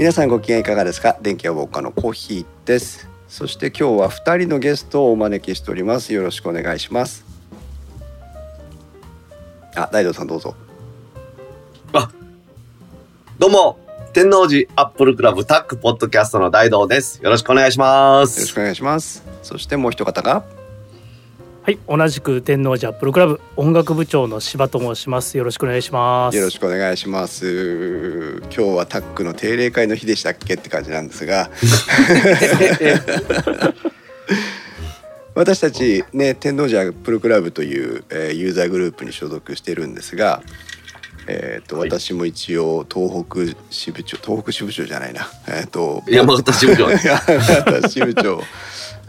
皆さんご機嫌いかがですか？電気屋ウォーカーのコーヒーです。そして今日は2人のゲストをお招きしております。よろしくお願いします。あ大道さんどうぞ。どうも、天王寺アップルクラブタックポッドキャストの大道です。よろしくお願いしまよろしす。くお願いします。そしてもう一方がはい、同じく天王寺アップルクラブ音楽部長の柴と申します。よろしくお願いします。よろしくお願いします今日はタックの定例会の日でしたっけって感じなんですが 私たちね天王寺アップルクラブという、えーユーザーグループに所属してるんですが、えーとはい私も一応東北支部長東北支部長じゃないなえっ、と山形支部長。山形支部長、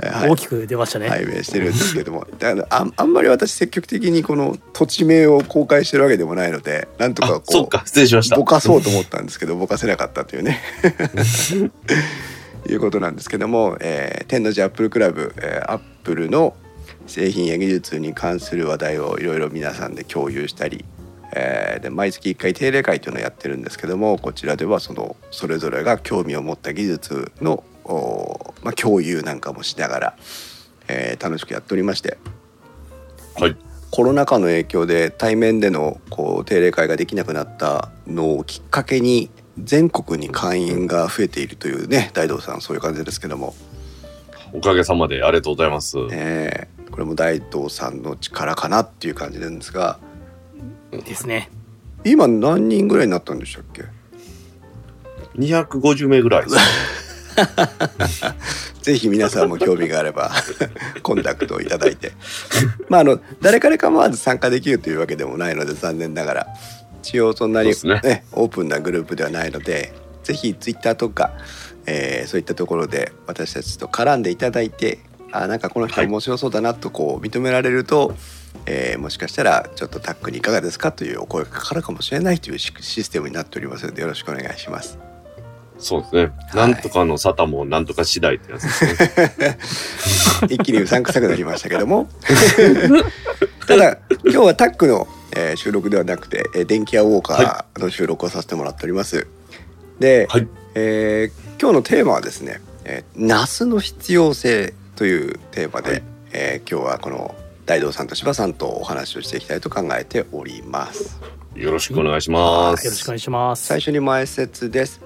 えーはい大きく出ましたね。拝命してるんですけどもだからあんあんまり私積極的にこの土地名を公開してるわけでもないのでなんとかこ、うっか、失礼しました。ぼかそうと思ったんですけどぼかせなかったというね いうことなんですけども、えー天王寺アップルクラブ、えーアップルの製品や技術に関する話題をいろいろ皆さんで共有したり、えーで毎月1回定例会というのをやってるんですけどもこちらではそのそれぞれが興味を持った技術の、まあ、共有なんかもしながら、えー楽しくやっておりましてはい。コロナ禍の影響で対面でのこう定例会ができなくなったのをきっかけに全国に会員が増えているというね大道さんそういう感じですけども、おかげさまでありがとうございます。えーこれも大道さんの力かなっていう感じなんですがですね。今何人ぐらいになったんでしたっけ？250名ぐらいですね。ぜひ皆さんも興味があれば コンタクトをいただいてまああの誰から構わず参加できるというわけでもないので残念ながら一応そんなに、そうですねオープンなグループではないのでぜひツイッターとか、えーそういったところで私たちと絡んでいただいてあなんかこの人はい面白そうだなとこう認められると、えーもしかしたらちょっとタックにいかがですかというお声がかかるかもしれないというシシステムになっておりますのでよろしくお願いします。そうですね。なんとかの沙汰もなんとか次第ってやつですね。一気にうさんくさくなりましたけども ただ今日はタックの、えー収録ではなくて、えー電気屋ウォーカーの収録をさせてもらっております。で、はい。えー今日のテーマはですね「えー、ナスの必要性」というテーマで、はいえー今日はこの大道さんと柴さんとお話をしていきたいと考えております。よろしくお願いします。よろしくお願いします。最初に前説です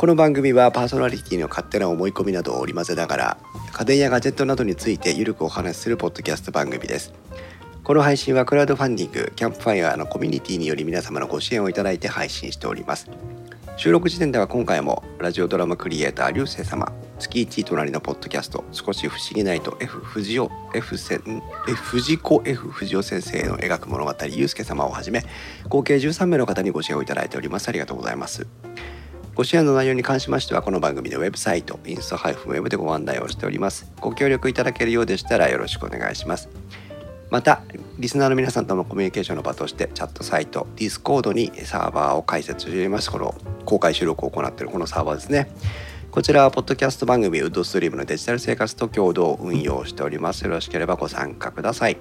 この番組はパーソナリティの勝手な思い込みなどを織り交ぜながら家電やガジェットなどについてゆるくお話しするポッドキャスト番組ですこの配信はクラウドファンディングキャンプファイヤーのコミュニティにより皆様のご支援をいただいて配信しております収録時点では今回もラジオドラマクリエイター流星様月1隣のポッドキャスト少し不思議ないと F 藤尾 F せん F 藤子 F 藤尾先生の描く物語ゆうすけ様をはじめ合計13名の方にご支援をいただいております。ありがとうございます。ご支援の内容に関しましてはこの番組のウェブサイトインスタ -web でご案内をしております。ご協力いただけるようでしたらよろしくお願いします。またリスナーの皆さんとのコミュニケーションの場としてチャットサイト Discord にサーバーを開設しておりますこの公開収録を行っているこのサーバーですねこちらはポッドキャスト番組ウッドストリームのデジタル生活と共同運用しておりますよろしければご参加ください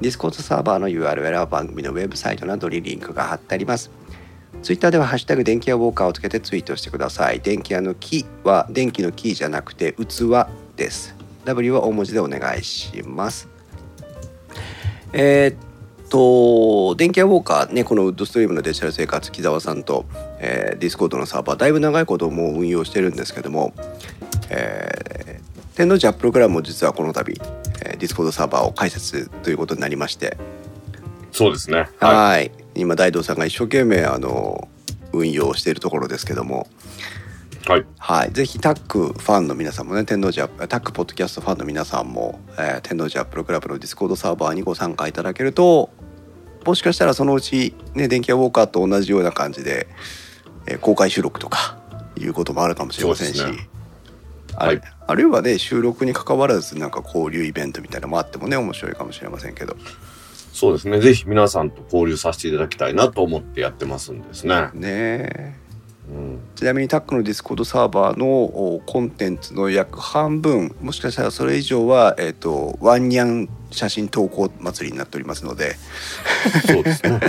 Discord サーバーの URL は番組のウェブサイトなどにリンクが貼ってありますツイッターでは「ハッシュタグ電気屋ウォーカー」をつけてツイートしてください。電気屋の木は電気の木じゃなくて器です。W は大文字でお願いします。えーっと、電気屋ウォーカーね、このウッドストリームのデジタル生活、木澤さんと、えー、ディスコードのサーバー、だいぶ長いこともう運用してるんですけども、えー、天王寺アップルクラブも実はこの度、えーディスコードサーバーを開設ということになりまして、そうですね。は、はい今大道さんが一生懸命あの運用しているところですけども、い。はい。はい、ぜひ TAC ファンの皆さんもね天王寺 TAC ポッドキャストファンの皆さんも、えー天王寺アップルクラブのディスコードサーバーにご参加いただけるともしかしたらそのうちね電気屋ウォーカーと同じような感じで、えー公開収録とかいうこともあるかもしれませんし、ねあれはいあるいはね収録に関わらずなんか交流イベントみたいなのもあってもね面白いかもしれませんけどそうですね。ぜひ皆さんと交流させていただきたいなと思ってやってますんですね。ね。ちなみに TAC のディスコードサーバーのおコンテンツの約半分もしかしたらそれ以上は、えー、とワンニャン写真投稿祭りになっておりますので。そうですね。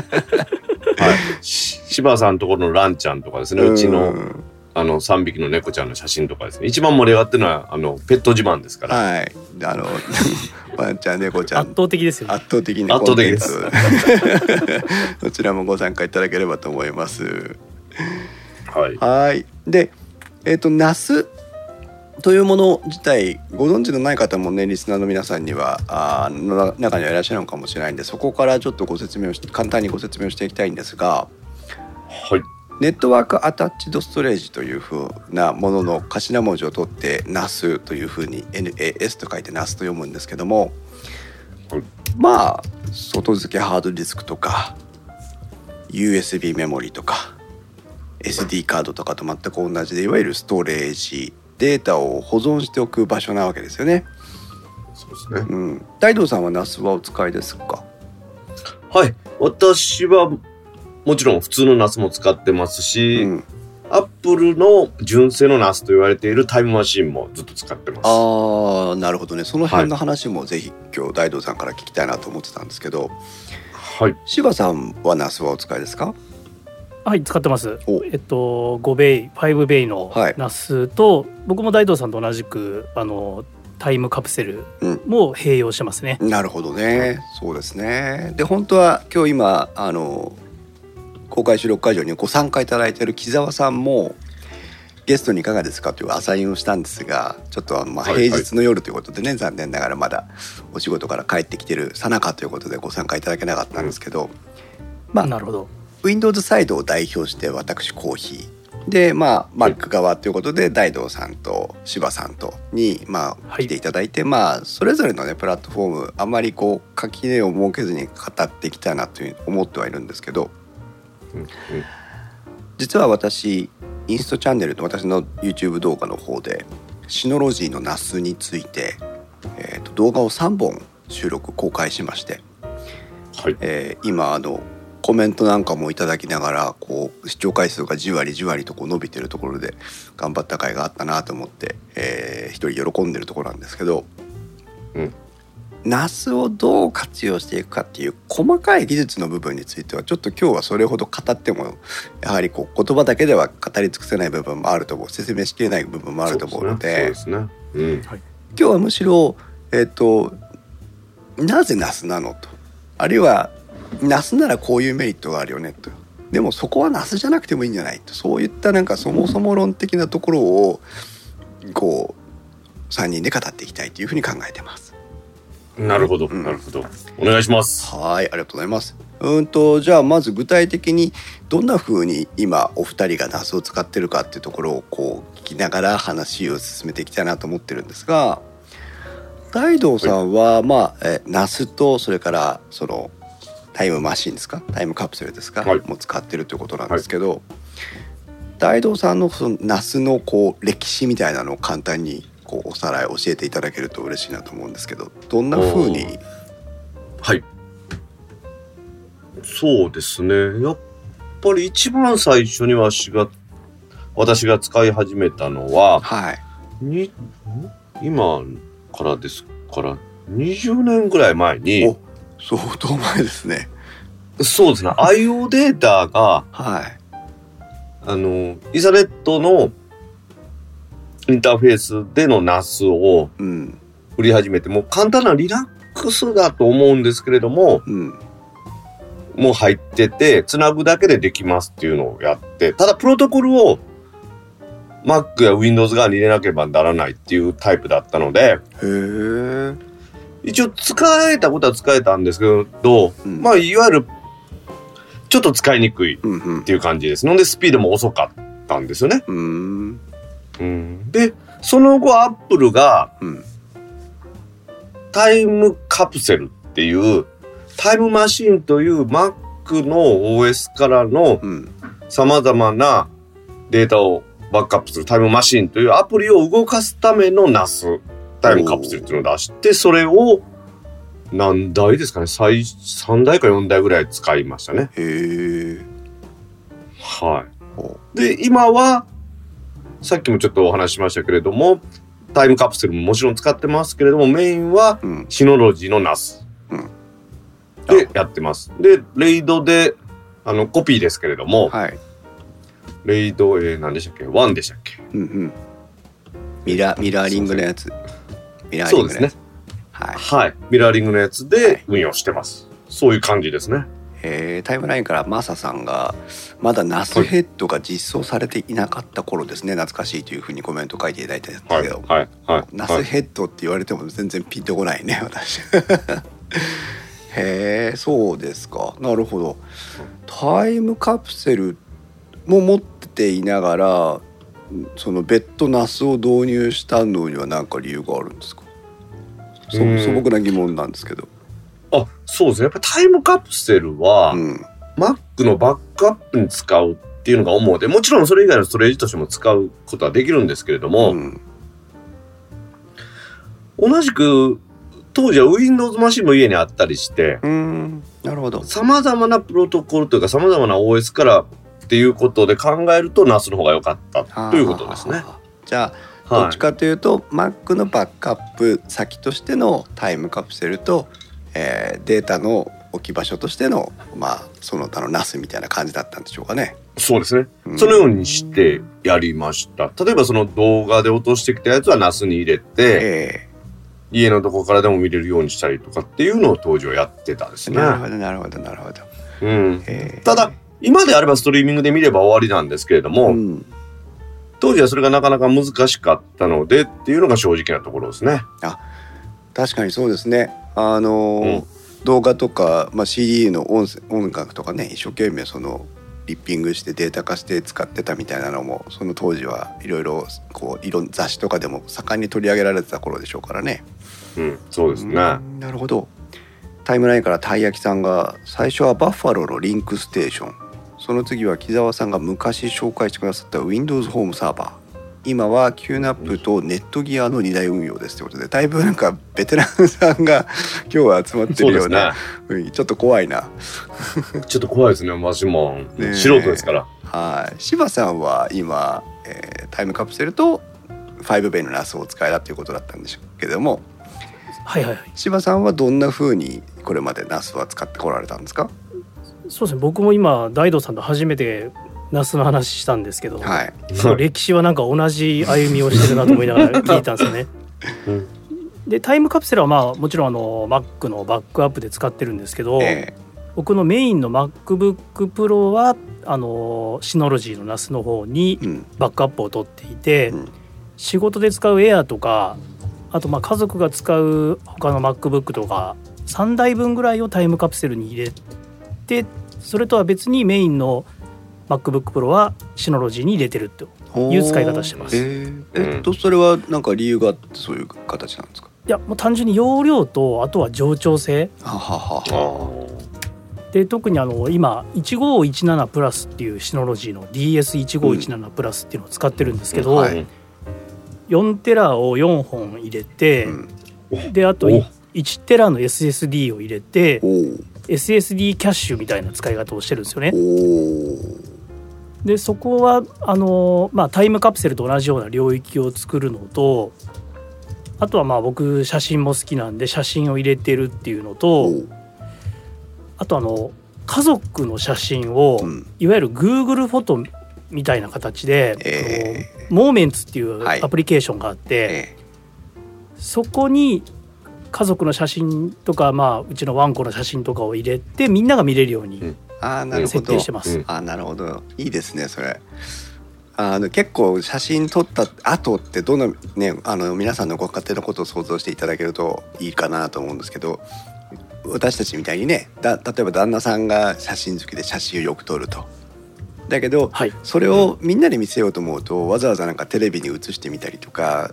はい。さんところのランちゃんとかですね、うちの、んあの、3匹の猫ちゃんの写真とかですね。一番盛り上がってるのは、あの、ペット自慢ですから。はい。あの ワンちゃん猫ちゃん。圧倒的ですよね。圧倒的に圧倒的です。コンテンツそちらもご参加いただければと思いますはい。はいでえっ、とナスというもの自体ご存知のない方もねリスナーの皆さんにはあーの中にはいらっしゃるのかもしれないんでそこからちょっとご説明をし簡単にご説明をしていきたいんですがはい。ネットワークアタッチドストレージというふうなものの頭文字を取って NAS というふうに NAS と書いて NAS と読むんですけども、はいまあ外付けハードディスクとか USB メモリとか SD カードとかと全く同じでいわゆるストレージデータを保存しておく場所なわけですよね。そうですね。うん、大道さんは NAS はお使いですか？はい。私は、もちろん普通のナスも使ってますし、うん、アップルの純正のナスと言われているタイムマシンもずっと使ってます。ああなるほどねその辺の話もぜひ今日大道さんから聞きたいなと思ってたんですけどはい。柴さんはナスはお使いですか？はい使ってます。お。えっと5ベイ5ベイのはい。ナスと、僕も大道さんと同じくあのタイムカプセルうん。も併用してますね、なるほどね。そうですね。で本当は今日今あの公開収録会場にご参加いただいている木澤さんもゲストにいかがですかというアサインをしたんですがちょっとまあはいはい。平日の夜ということでね、残念ながらまだお仕事から帰ってきてるさなかということでご参加いただけなかったんですけど、まあなるほど Windows サイドを代表して私コーヒー。でまあ Mac 側ということで大道さんと柴さんとにまあはい。来ていただいて、まあそれぞれのねプラットフォームあんまりこう垣根を設けずに語っていきたいなという思ってはいるんですけどうんうん。実は私インストチャンネルと私の YouTube 動画の方でシノロジーのナスについて、えーと動画を3本収録公開しましてはい。えー今あのコメントなんかもいただきながらこう視聴回数がじわりじわりとこう伸びてるところで頑張った回があったなと思って、えー一人喜んでるところなんですけど、うん。ナスをどう活用していくかっていう細かい技術の部分についてはちょっと今日はそれほど語ってもやはりこう言葉だけでは語り尽くせない部分もあると思う。説明しきれない部分もあると思うので。今日はむしろえっ、となぜナスなのとあるいはナスならこういうメリットがあるよねとでもそこはナスじゃなくてもいいんじゃないとそういったなんかそもそも論的なところをこう3人で語っていきたいというふうに考えてます。うん。なるほど。うんなるほど。お願いします。はいありがとうございます。うんとじゃあまず具体的にどんな風に今お二人がナスを使ってるかっていうところをこう聞きながら話を進めていきたいなと思ってるんですが大道さんは、まあえナスとそれからそのタイムマシンですか？タイムカプセルですか、はい。もう使ってるということなんですけど、大道さんのそのナスのこう歴史みたいなのを簡単にこうおさらい教えていただけると嬉しいなと思うんですけどどんな風にはい。そうですね。やっぱり一番最初にわしが、私が使い始めたのは、はい。に、ん今からですから、20年ぐらい前にお、相当前ですね。そうですね、IO データが、はい。あの、イサネットのインターフェースでの NAS をうん。売り始めて、もう簡単なリラックスだと思うんですけれども、うん。もう入ってて、つなぐだけでできますっていうのをやって、ただプロトコルを Mac や Windows 側に入れなければならないっていうタイプだったので、へえ。一応使えたことは使えたんですけど、うんまあいわゆるちょっと使いにくいっうんうん。ていう感じです。のでスピードも遅かったんですよね。うーん。うん、で、その後 Apple がうん。タイムカプセルっていうタイムマシンという Mac の OS からのうん。様々なデータをバックアップするタイムマシンというアプリを動かすための NAS タイムカプセルっていうのを出して、それを何台ですかね最3台か4台ぐらい使いましたね。へえ。はほい。で、今は、さっきもちょっとお話ししましたけれども、タイムカプセルももちろん使ってますけれども、メインは。シノロジーのうんでやってます。で、レイドで、あの、コピーですけれども、はい。レイド A 何でしたっけ？ワンでしたっけ？うんうんミラミラーリングのやつミラーリそうですねはい。はい。ミラーリングのやつで運用してます、そういう感じですね。えータイムラインからマサさんがまだナスヘッドが実装されていなかった頃ですね。懐かしいというふうにコメント書いていただいたんですはいけど、はい。はい。ナはい。スヘッドって言われても全然ピンとこないね私。へえそうですか。なるほど。タイムカプセルも持っていながらその別途ナスを導入したのには何か理由があるんですか？そうん。素朴な疑問なんですけど、あそうですね。やっぱタイムカプセルは、うん、Mac のバックアップに使うっていうのが主でもちろんそれ以外のストレージとしても使うことはできるんですけれども、うん。同じく当時は Windows マシンも家にあったりしてうん。なるほど。様々なプロトコルというか様々な OS からっていうことで考えると NAS の方が良かったということですね。じゃあどはいっちかというと、Mac のバックアップ先としてのタイムカプセルと、えーデータの置き場所としてのまあその他の NAS みたいな感じだったんでしょうかね。そうですね。うんそのようにしてやりました。例えばその動画で落としてきたやつは NAS に入れて、え家のどこからでも見れるようにしたりとかっていうのを当時はやってたですね。ーなるほどなるほどなるほど。うん。えーただ、今であればストリーミングで見れば終わりなんですけれども、うん、当時はそれがなかなか難しかったのでっていうのが正直なところですね。確かにそうですね。あのー動画とか、まあ、CD の音声音楽とかね一生懸命そのリッピングしてデータ化して使ってたみたいなのもその当時はいろいろこういろん雑誌とかでも盛んに取り上げられてた頃でしょうからね。うん、そうですね。うんなるほどタイムラインからたい焼きさんが最初はバッファローのリンクステーションその次は木澤さんが昔紹介してくださった Windows ホームサーバー今は QNAP とネットギアの2大運用ですということでだいぶなんかベテランさんが 今日は集まってるような。雰囲気ちょっと怖いな。ちょっと怖いですね、私も。ねえ。素人ですから。はい。柴さんは今、えータイムカプセルと5ベイの NAS をお使いだということだったんでしょうけども。はいはいはい。柴さんはどんな風にこれまでナスは使ってこられたんですか？そうですね。僕も今大道さんと初めてナスの話したんですけど、はい。歴史はなんか同じ歩みをしてるなと思いながら聞いたんですよね。うん。でタイムカプセルはまあもちろんあの Mac のバックアップで使ってるんですけど、え僕のメインの MacBookPro はあのシノロジーの NAS の方にバックアップを取っていて、うん。仕事で使う Air とかあとまあ家族が使う他の MacBook とか3台分ぐらいをタイムカプセルに入れてそれとは別にメインの MacBookPro はシノロジーに入れてるという使い方してます。えー。えっとそれはなんか理由があってそういう形なんですか？いやもう単純に容量とあとは冗長性。ははは。あはで特にあの今1517プラスっていうシノロジーの DS1517 プラスっていうのを使ってるんですけど、うん。はい。うん4テラを4本入れて、うん。であとお。1テラの SSD を入れて SSD キャッシュみたいな使い方をしてるんですよね。でそこはあの、まあ、タイムカプセルと同じような領域を作るのとあとはまあ僕写真も好きなんで写真を入れてるっていうのおとーあとあの家族の写真を、うん。いわゆる Google フォトみたいな形で、えあのモーメンツっていうはい。アプリケーションがあって、えそこに家族の写真とか、まあ、うちのワンコの写ーとかを入れてみんなが見れるようにーあーなるほ設ど定してます。うん。あーなるほど。いいですねそれ。あの結構写真撮った後ってどんなねあの皆さんのご家庭のことを想像していただけるといいかなと思うんですけど私たちみたいにねだ例えば旦那さんが写真好きで写真をよく撮ると。だけどはい、それをみんなで見せようと思うとわざわざなんかテレビに映してみたりとか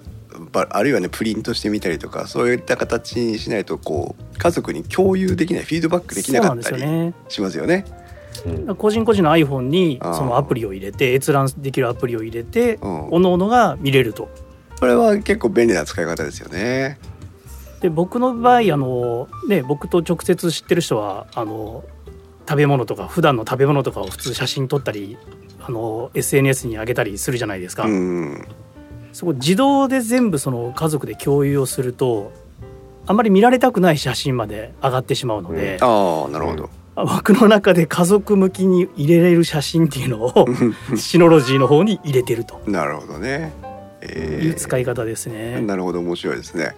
ばあるいはねプリントしてみたりとかそういった形にしないとこう家族に共有できないフィードバックできなかったりしますよね。うん個人個人の iPhone にそのアプリを入れて閲覧できるアプリを入れてうんおのおのが見れると。これは結構便利な使い方ですよね。で僕の場合あの、ね、僕と直接知ってる人はあの食べ物とか普段の食べ物とかを普通写真撮ったりあの SNS に上げたりするじゃないですか。うん、そこ自動で全部その家族で共有をするとあまり見られたくない写真まで上がってしまうので、ああなるほど。枠の中で家族向きに入れれる写真っていうのを シノロジーの方に入れてるとなるほどね。えーいう使い方ですね。なるほど面白いですね。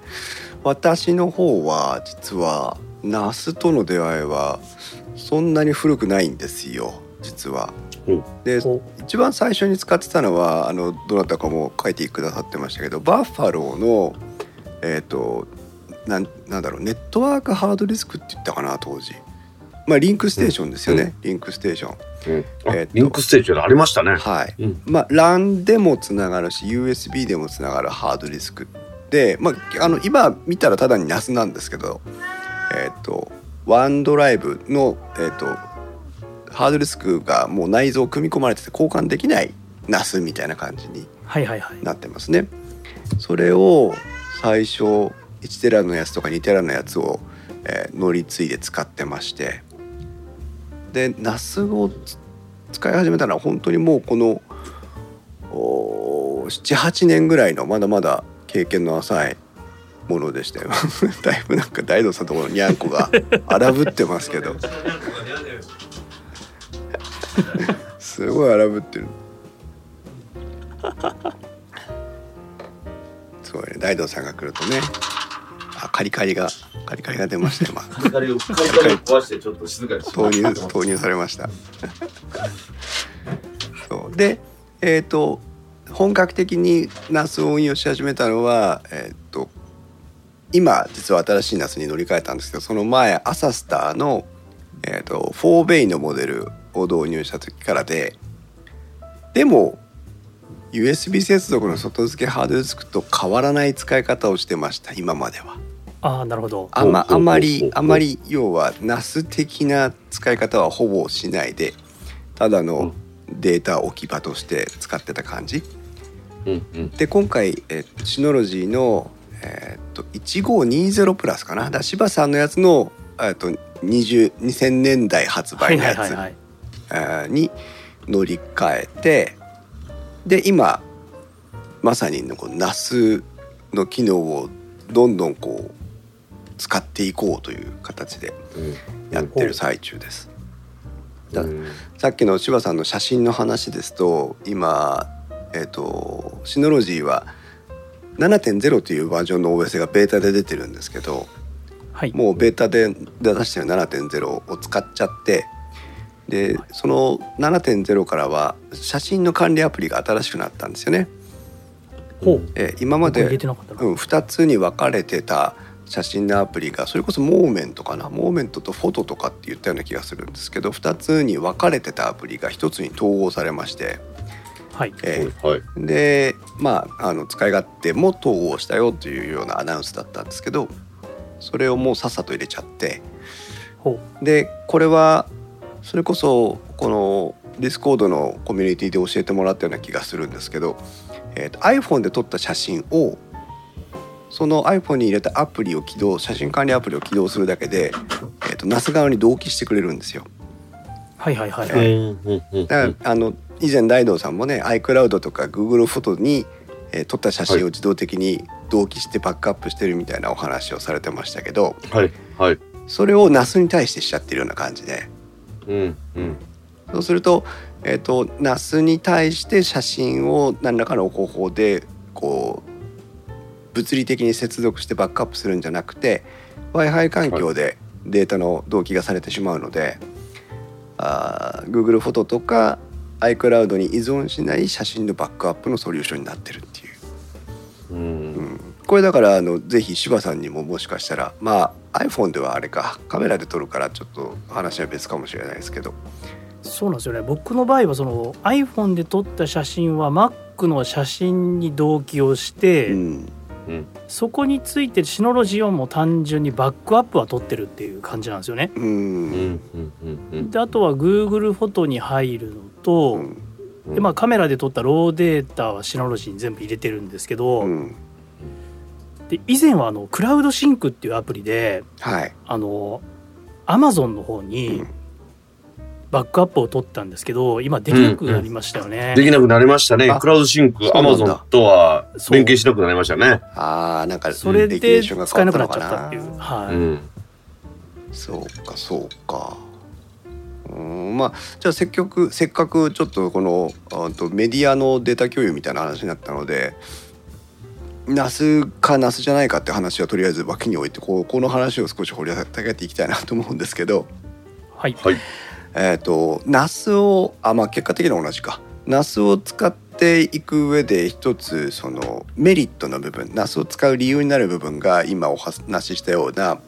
私の方は実はNAS との出会いはそんなに古くないんですよ実はうん。でお一番最初に使ってたのはあのどなたかも書いてくださってましたけどバッファローのえっ、となんなんだろうネットワークハードディスクって言ったかな当時。まあリンクステーションですよね、リンクステーション。うんあえーとリンクステージありましたね。はい。うんまあ LAN でもつながるし USB でもつながるハードディスクで、まあ、あの今見たらただに NAS なんですけどえっ、とワンドライブの、えー、とハードディスクがもう内蔵組み込まれてて交換できない NAS みたいな感じにはいはいはい。なってますね。それを最初1テラのやつとか2テラのやつを、えー乗り継いで使ってましてで NAS をつ使い始めたのは本当にもうこの78年ぐらいのまだまだ経験の浅いものでしたよ だいぶなんか大道さんのところのにゃんこが荒ぶってますけどすごい荒ぶってる。すごいね。大道さんが来るとね。あカリカリがカリカリが出ました今。カリカリをカリカリを壊してちょっと静かにし投入投入されました。そう。でえっ、と本格的に NAS を運用し始めたのはえっ、と今実は新しい NAS に乗り換えたんですけどその前アサスターの、えー、と4ベイのモデルを導入した時からででも USB 接続の外付けハードディスクと変わらない使い方をしてました今までは。ああなるほど。あまあまりあまり要は NAS 的な使い方はほぼしないでただのデータ置き場として使ってた感じうんうんで今回、えーシノロジーの、えーっと1520プラスかな？だ柴さんのやつの、えーっと20 2000年代発はい売のやつはいはいはい。えーに乗り換えてで今まさにこの NAS の機能をどんどんこう使っていこうという形でやってる最中です。さっきの柴さんの写真の話ですと今えっ、とシノロジーは7.0というバージョンの OS がベータで出てるんですけどはい。もうベータで出してる7.0を使っちゃってでその7.0からは写真の管理アプリが新しくなったんですよね。ほう。えー今まで。うん、2つに分かれてた写真のアプリがそれこそモーメントかなモーメントとフォトとかって言ったような気がするんですけど2つに分かれてたアプリが1つに統合されまして、はい。えはいーでまああの使い勝手も統合したよというようなアナウンスだったんですけどそれをもうさっさと入れちゃってほでこれはそれこそこのディスコードのコミュニティで教えてもらったような気がするんですけど、えーと iPhone で撮った写真をその iPhone に入れたアプリを起動写真管理アプリを起動するだけで、えー、と NAS 側に同期してくれるんですよ。う。はいはいはいうんはい。うんうんだから、あの以前大道さんもね iCloud とか Google フォトに、えー撮った写真を自動的に同期してバックアップしてるみたいなお話をされてましたけどはいはいそれを NAS に対してしちゃってるような感じでうんうん。そうすると,、えー、と NAS に対して写真を何らかの方法でこう物理的に接続してバックアップするんじゃなくて w i f i 環境でデータの同期がされてしまうので、あー Google フォトとか iCloud に依存しない写真のバックアップのソリューションになってるっていう。うんこれだからあのぜひ柴さんにももしかしたらまあ iPhone ではあれかカメラで撮るからちょっと話は別かもしれないですけど。そうなんですよね。僕の場合はその iPhone で撮った写真は Mac の写真に同期をして、うん。そこについてるシノロジーをもう単純にバックアップは撮ってるっていう感じなんですよね。ううんんうんうんうん。であとは Google フォトに入るのと、うん。でまあ、カメラで撮ったローデータはシノロジーに全部入れてるんですけど、うんで以前はあのクラウドシンクっていうアプリではいあの Amazon の方うにんバックアップを取ったんですけど今できなくなりましたよね。できなくなりましたねあ。 Cloud Sync、アマゾンとは連携しなくなりましたね。あーなんかそれで使えなくなっちゃったっていう。はいうん。そうかそうかうんまあじゃあせっかくせっかくちょっとこのあとメディアのデータ共有みたいな話になったので NAS か NAS じゃないかって話はとりあえず脇に置いてこうこの話を少し掘り下げていきたいなと思うんですけどはいはい。えっ、と NAS をあまあ結果的には同じか NAS を使っていく上で一つそのメリットの部分 NAS を使う理由になる部分が今お話ししたような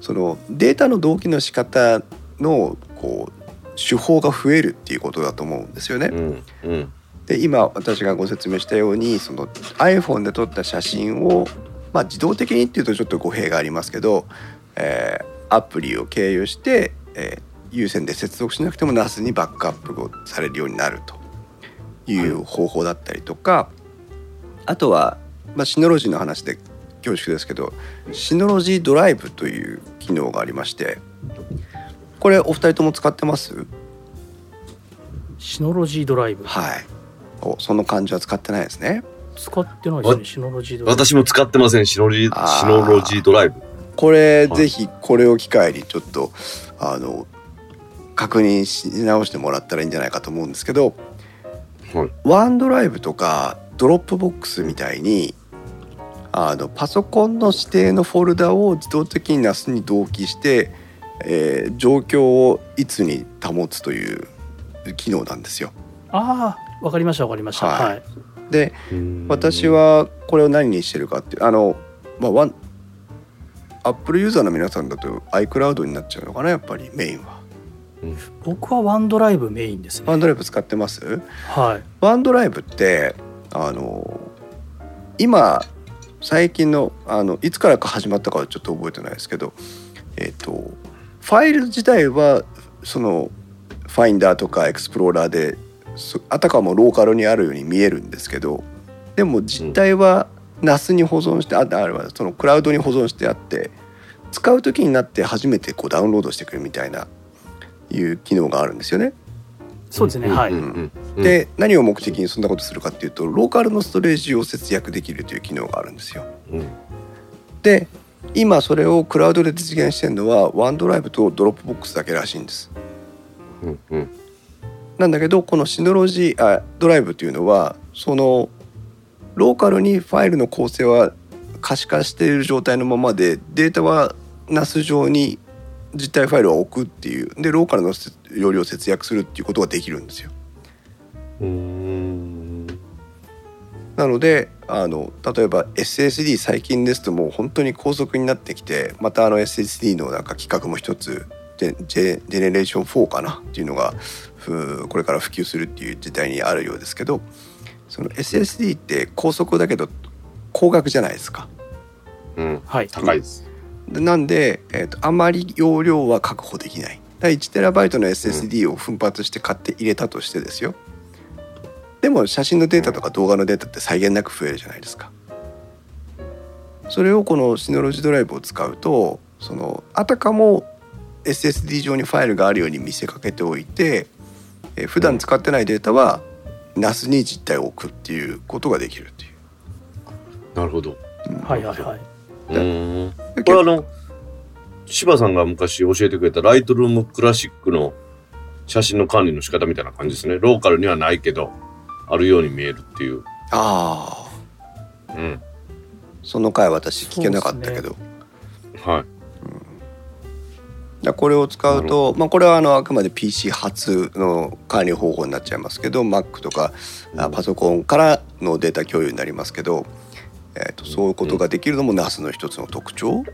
そのデータの同期の仕方のこう手法が増えるっていうことだと思うんですよね。うんうんで今私がご説明したようにその iPhone で撮った写真を、まあ、自動的にっていうとちょっと語弊がありますけど、えーアプリを経由して、えー有線で接続しなくても NAS にバックアップをされるようになるという方法だったりとかあとは、まあ、シノロジーの話で恐縮ですけどシノロジードライブという機能がありましてこれお二人とも使ってます？シノロジードライブ。はいおその漢字は使ってないですね使ってないですねシノロジードライブ私も使ってません。シノロジー、シノロジードライブ。これ、はいぜひこれを機会にちょっとあの確認し直してもらったらいいんじゃないかと思うんですけどはい。 OneDrive とか Dropbox みたいにあのパソコンの指定のフォルダを自動的に NAS に同期して、えー状況をいつに保つという機能なんですよ。ああわかりましたわかりました。はい。はい。で私はこれを何にしてるかっていうあのまあワンアップルユーザーの皆さんだと iCloud になっちゃうのかなやっぱりメインは。僕はワンドライブメインですね。ワンドライブ使ってます？はい。ワンドライブってあの今最近のあのいつからか始まったかはちょっと覚えてないですけどえっ、とファイル自体はそのファインダーとかエクスプローラーでそあたかもローカルにあるように見えるんですけどでも実態は NAS に保存してああるいはそのクラウドに保存してあって使う時になって初めてこうダウンロードしてくるみたいないう機能があるんですよね。そうですねはい、うんうんうん、で何を目的にそんなことするかっていうとローカルのストレージを節約できるという機能があるんですよ。うんで今それをクラウドで実現してるのは OneDrive と Dropbox だけらしいんです。うんうんなんだけどこのシノロジーあドライブというのはそのローカルにファイルの構成は可視化している状態のままでデータは NAS 上に実体ファイルを置くっていうでローカルの容量を節約するっていうことができるんですよ。うーんなのであの例えば SSD 最近ですともう本当に高速になってきてまたあの SSD のなんか規格も一つジェジェジェネレーション4かなっていうのがふこれから普及するっていう時代にあるようですけどその SSD って高速だけど高額じゃないですか。うんはい高いです。でなんで、えー、とあまり容量は確保できない。だから 1TB の SSD を奮発して買って入れたとしてですよ。でも写真のデータとか動画のデータって際限なく増えるじゃないですか。それをこのシノロジードライブを使うとそのあたかも SSD 上にファイルがあるように見せかけておいて、えー普段使ってないデータは NAS に実体を置くっていうことができるっていう。なるほど。はいはいはい。うーんでこれあの柴さんが昔教えてくれたライトルームクラシックの写真の管理の仕方みたいな感じですね。ローカルにはないけどあるように見えるっていう。ああうん。その回私聞けなかったけど。はい。これを使うと、まあ、これはあのあくまで PC 初の管理方法になっちゃいますけど Mac とかあパソコンからのデータ共有になりますけど、えー、とそういうことができるのも NAS の一つの特徴、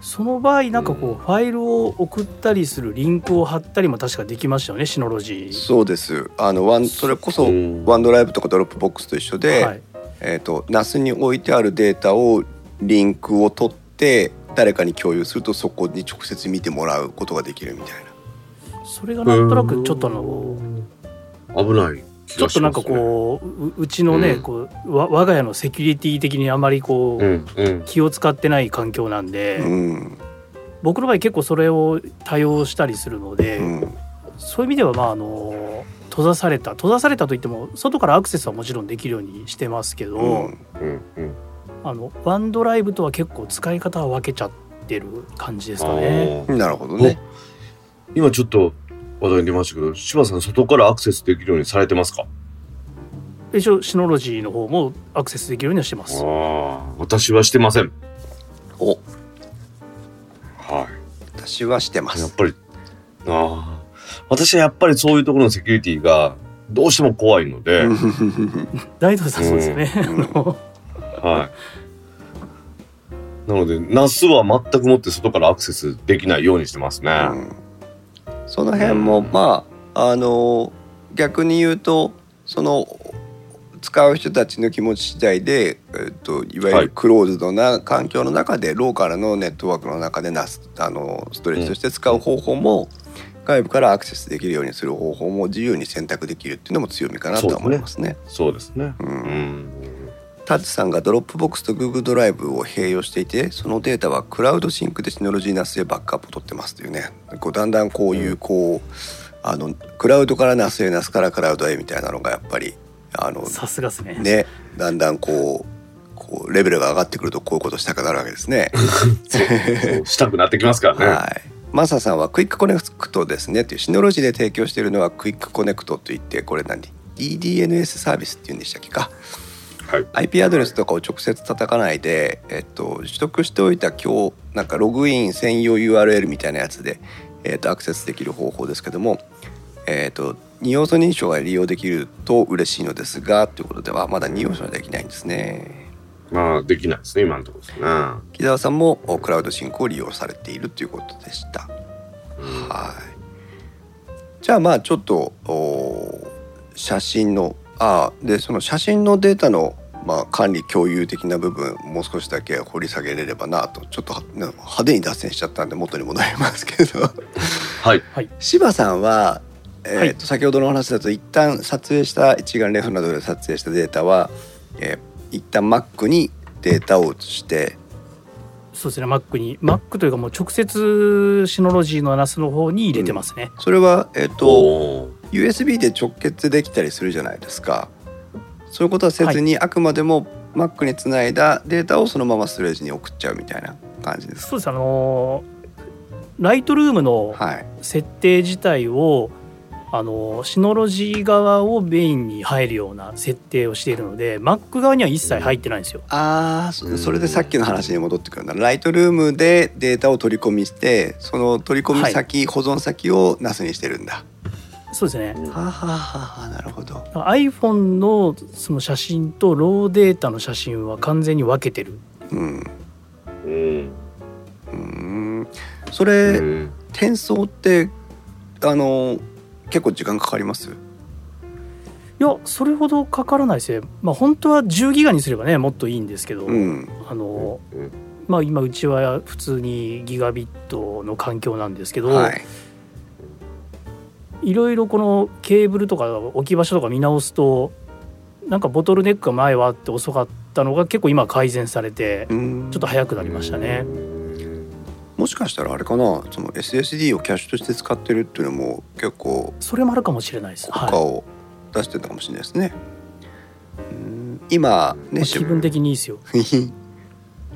その場合なんかこうファイルを送ったりするリンクを貼ったりも確かできましたよねシノロジー。そうです。あのワンそれこそうん。 OneDrive とか Dropbox と一緒で、はい、えー、と NAS に置いてあるデータをリンクを取って誰かに共有するとそこに直接見てもらうことができるみたいな。それがなんとなくちょっとあの危ない気ちょっとなんか。こうううちのね、うんこうわ我が家のセキュリティ的にあまりこう、うんうん気を使ってない環境なんで、うん僕の場合結構それを多用したりするので、うんそういう意味ではまああの閉ざされた閉ざされたといっても外からアクセスはもちろんできるようにしてますけど、うんうんうん。あのワンドライブとは結構使い方は分けちゃってる感じですかね。なるほどね。今ちょっと話題に出ましたけど、柴さん外からアクセスできるようにされてますか？一応シノロジーの方もアクセスできるようにはしてます。ああ、私はしてません。お。は私はしてまい。やっすぱり、ああ、私はやっぱりそういうところのセキュリティがどうしても怖いので、大東さんそうですよね、うん。はい。なので、ナスは全くもって外からアクセスできないようにしてますね。うんその辺もまああの逆に言うとその使う人たちの気持ち次第で、えっと、いわゆはいるクローズドな環境の中で、ローカルのネットワークの中で NAS あのストレージとして使う方法も、外部からアクセスできるようにする方法も自由に選択できるっていうのも強みかなとは思いますね。そうですね。ううんん。タツさんが Dropbox と Google ドライブを併用していてそのデータはクラウドシンクで Synology NAS へバックアップを取ってますというねこうだんだんこういうこうあのクラウドから NAS へ NAS からクラウドへみたいなのがやっぱりあのさすがですねねだんだんこうこうレベルが上がってくるとこういうことしたくなるわけですね。したくなってきますからね。はい。マサさんは QuickConnect ですねっていう Synology で提供しているのは QuickConnect といってこれ何？DDNS サービスっていうんでしたっけか？はい。IP アドレスとかを直接叩かないで、えっと、取得しておいた今日なんかログイン専用 URL みたいなやつで、えっと、アクセスできる方法ですけども、えっと、二要素認証が利用できると嬉しいのですがということではまだ二要素はできないんですね。まあ、できないですね、今のところですね。木澤さんもおクラウドシンクを利用されているということでした。うんはい。じゃあまあちょっとお写真のあでその写真のデータのまあ管理共有的な部分もう少しだけ掘り下げれればなとちょっと派手に脱線しちゃったんで元に戻りますけど。はい。柴さんは、えーとはい。先ほどのお話だと一旦撮影した一眼レフなどで撮影したデータは、えー一旦 Mac にデータを移して。そうですね Mac に。Mac というかもう直接シノロジーのナスの方に入れてますね、それはえっ、ー USB で直結できたりするじゃないですか。そういうことはせずに、あくまでも Mac につないだデータをそのままストレージに送っちゃうみたいな感じです。そうです。あのライトルームのはい。設定自体をあのシノロジー側をメインに入るような設定をしているので Mac 側には一切入ってないんですよ。ああうんそそれでさっきの話に戻ってくるんだライトルームでデータを取り込みしてその取り込み先、保存先を NAS にしてるんだそうですね。はあ、はあはあ、なるほど。iPhone のその写真とローデータの写真は完全に分けてる。うん。うん。うーん。そうれ、ん転送ってあの結構時間かかります？いやそれほどかからないですね。まあ本当は10ギガにすればねもっといいんですけど、うん。あのうん。まあ今うちは普通にギガビットの環境なんですけど、はいいろいろこのケーブルとか置き場所とか見直すとなんかボトルネックが前はあって遅かったのが結構今改善されてうんちょっと早くなりましたね。もしかしたらあれかなその SSD をキャッシュとして使ってるっていうのも結構それもあるかもしれないです。はい効果を出してたかもしれないですね。うん今ねまあ気分的にいいですよ。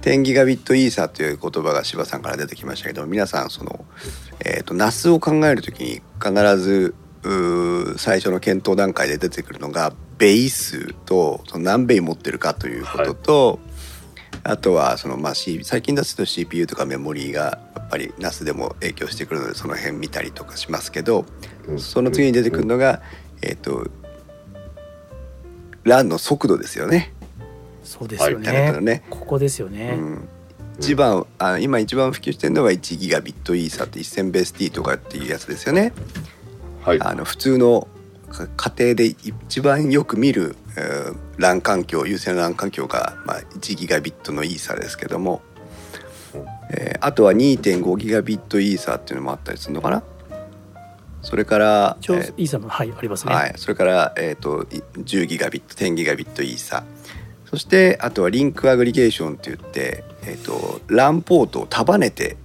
10ギガビットイーサという言葉が柴さんから出てきましたけど皆さんその、えー、と NAS を考えるときに必ず最初の検討段階で出てくるのがベイ数とその何ベイ持ってるかということと、あとはその、まあ、C、最近だと CPU とかメモリーがやっぱり NAS でも影響してくるのでその辺見たりとかしますけどうんその次に出てくるのが、えっ、と LAN の速度ですよね。そうですよね。ねここですよね。うん一番あ今一番普及してるのは1ギガビットイーサって1000ベース T とかっていうやつですよね。はい。あの普通のか家庭で一番よく見る、えー、LAN 環境有線 LAN 環境が、まあ、1ギガビットのイーサですけども、えーあとは2.5ギガビットイーサっていうのもあったりするのかなそれから、えーイーサのはいありますね。はい、それから、えー、とい10ギガビット10ギガビットイーサそしてあとはリンクアグリゲーションって言って、えー、と LAN ポートを束ねて、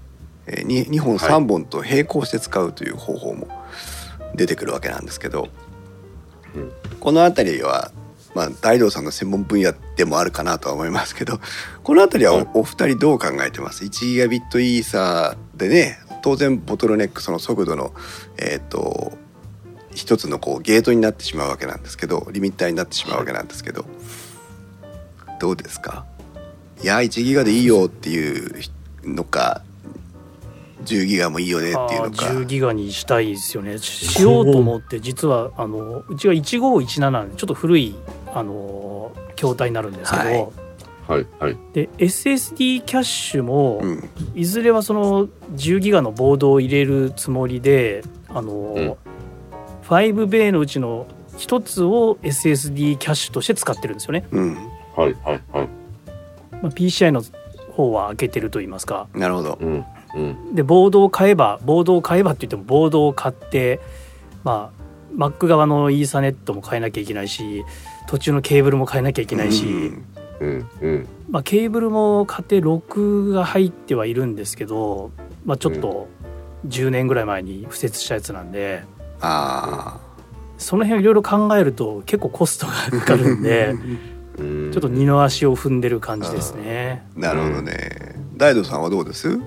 えー、2, 本はい。3本と並行して使うという方法も出てくるわけなんですけど、うん。この辺りは、まあ、大道さんの専門分野でもあるかなとは思いますけどこの辺りはお,、はい。お二人どう考えてます ?1 ギガビットイーサでね当然ボトルネックその速度のえっ、と一つのこうゲートになってしまうわけなんですけどリミッターになってしまうわけなんですけど、どうですか？いや1ギガでいいよっていうのか10ギガもいいよねっていうのか。10ギガにしたいですよね。ししようと思って実はあのうちは1517なんでちょっと古いあの筐体になるんですけど、はい。はいはい。で SSD キャッシュも、うん。いずれはその10ギガのボードを入れるつもりであの、うん。5ベイのうちの一つを SSD キャッシュとして使ってるんですよね、うんはいはいはい。まあ、PCI の方は開けてると言いますか。なるほど。うんうん。でボードを買えばボードを買えばって言ってもボードを買ってまあ Mac 側のイーサネットも変えなきゃいけないし途中のケーブルも変えなきゃいけないし、うんうん。うん。まあ、ケーブルも買って6が入ってはいるんですけど、まあ、ちょっと10年ぐらい前に敷設したやつなんであその辺をいろいろ考えると結構コストがかかるんでうん ちょっと二の足を踏んでる感じですね。あなるほどね。大道さんはどうです？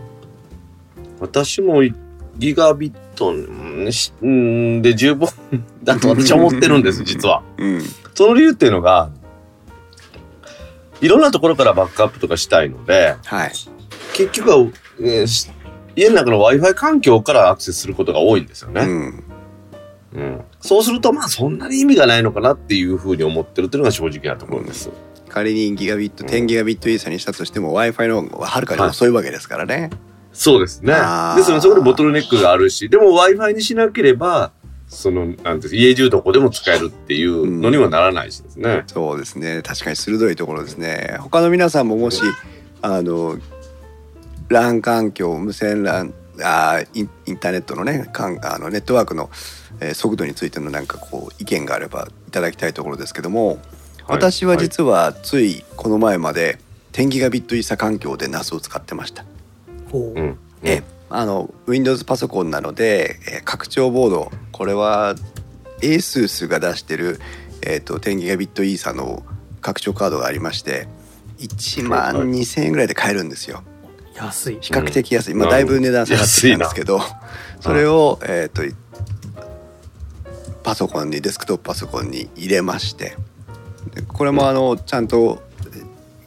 私もギガビットんしんで十分だと私は思ってるんです、実は。うん。その理由っていうのが、いろんなところからバックアップとかしたいので、はい。結局は、え家の中の Wi-Fi 環境からアクセスすることが多いんですよね。うん。うんそうすると、まあそんなに意味がないのかなっていうふうに思ってるっていうのが正直なところです。仮にギガビット10ギガビットイーサにしたとしても w i f i の方がはるかに遅いわけですからね、そうですね。ですので、そこでボトルネックがあるし、でも Wi-Fi にしなければ、その、なんていう家中どこでも使えるっていうのにはならないしですね。そうですね。確かに鋭いところですね。他の皆さんももしあの LAN 環境無線 LAN あーインインターネットのねかんあのネットワークの、えー速度についてのなんかこう意見があればいただきたいところですけども、私は実はついこの前まで10ギガビットイーサ環境で NAS を使ってました。ほう。うん。えあの Windows パソコンなので、えー拡張ボードこれは ASUS が出してる、えー、と10ギガビットイーサの拡張カードがありまして1万2,000円ぐらいで買えるんですよ。安い。比較的安い、まあ、うんだいぶ値段下がってきたんですけどそれを、えー、とパソコンにデスクトップパソコンに入れましてでこれもあのちゃんと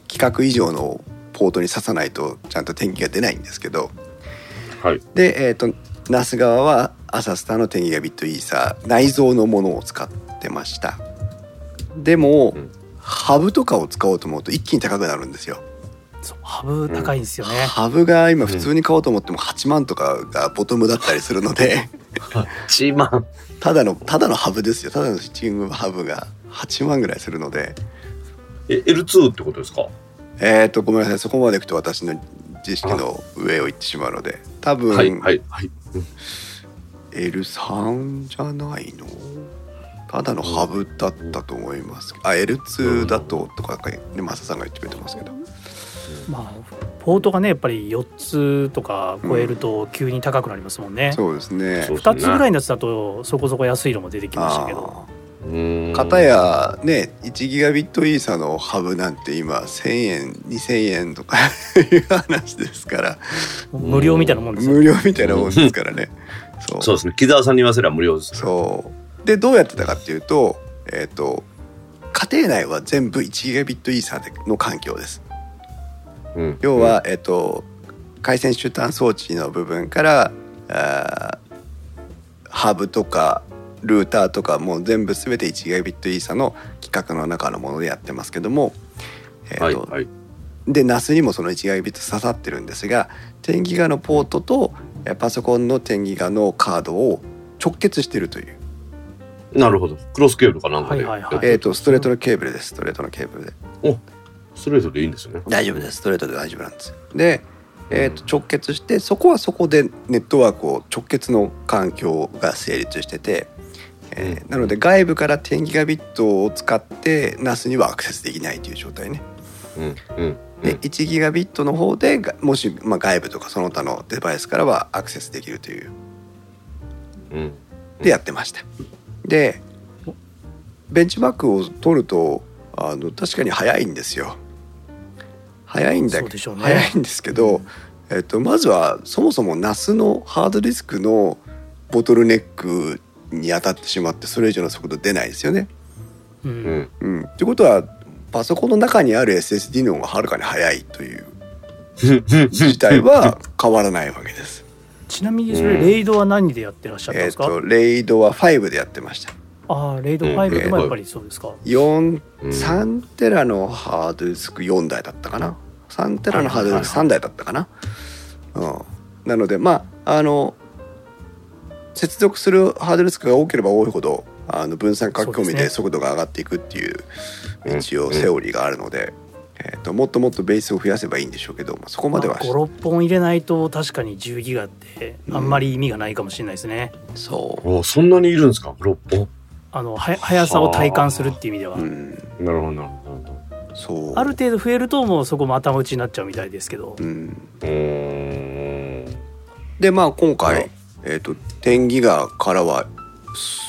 規格以上のポートに挿さないとちゃんと天気が出ないんですけどはい。で、えー、と NAS 側はアサスタの10ギガビットイーサー内蔵のものを使ってました。でも、うん。ハブとかを使おうと思うと一気に高くなるんですよ。ハブ高いんですよね、ハブが今普通に買おうと思っても8万とかがボトムだったりするので1万。ただのただのハブですよ。ただのスチームハブが8万ぐらいするので。え、L2 ってことですか？えっ、とごめんなさい。そこまでいくと私の知識の上を行ってしまうので。多分、はいはいはい。L3 じゃないの？ただのハブだったと思います。あ L2 だととかねマサさんが言ってくれてますけど。まあポートがねやっぱり4つとか超えると急に高くなりますもんね、そうですね。そう2つぐらいのやつだとそこそこ安いのも出てきましたけど。あうーん。ー片やね1ギガビットイーサのハブなんて今1,000円2,000円とか いう話ですから。無料みたいなもんですよ。無料みたいなもんですからね。そう。そうですね。木澤さんに言わせれば無料です。そう。でどうやってたかっていうとえっ、と家庭内は全部1ギガビットイーサでの環境です。うん要は、えっと回線終端装置の部分からあーハブとかルーターとかもう全部全て1ギガビットイーサの規格の中のものでやってますけども、えっとはいはい。で NAS にもその1ギガビット刺さってるんですが10ギガのポートとえパソコンの10ギガのカードを直結してるという、なるほど。クロスケーブルかなんかで。はいはいはいえっとストレートのケーブルですストレートのケーブルでストレートでいいんですよね。大丈夫です。ストレートで大丈夫なんですで、えー、と直結してそこはそこでネットワークを直結の環境が成立してて、えーうん。なので外部から10ギガビットを使って NAS にはアクセスできないという状態ね。うんうん。で1ギガビットの方でがもし、まあ、外部とかその他のデバイスからはアクセスできるという。うん。でやってました。でベンチマークを取るとあの確かに早いんですよ早いんだそうでしょうね早いんですけどえっと、まずはそもそも NAS のハードディスクのボトルネックに当たってしまってそれ以上の速度出ないですよね。ううんん。うん、ってことはパソコンの中にある SSD の方がはるかに速いという 事態は変わらないわけです。ちなみにそれレイドは何でやってらっしゃったんですか、とレイドは5でやってました。ああレイド5でもやっぱりそうですか、4うん。3テラのハードディスク4台だったかな。3テラのハードディスク3台だったかな、うん、なのでまああの接続するハードディスクが多ければ多いほどあの分散書き込みで速度が上がっていくっていううん。一応セオリーがあるので、えー、ともっともっとベースを増やせばいいんでしょうけど、まあ、そこまでは、56本入れないと確かに10ギガってあんまり意味がないかもしれないですね、そう。おそんなにいるんですか？六本？あのは速さを体感するっていう意味では、う。ん。なるほどなるほど。そうある程度増えるともうそこも頭打ちになっちゃうみたいですけど、うん、でまあ今回、えー、と10ギガからは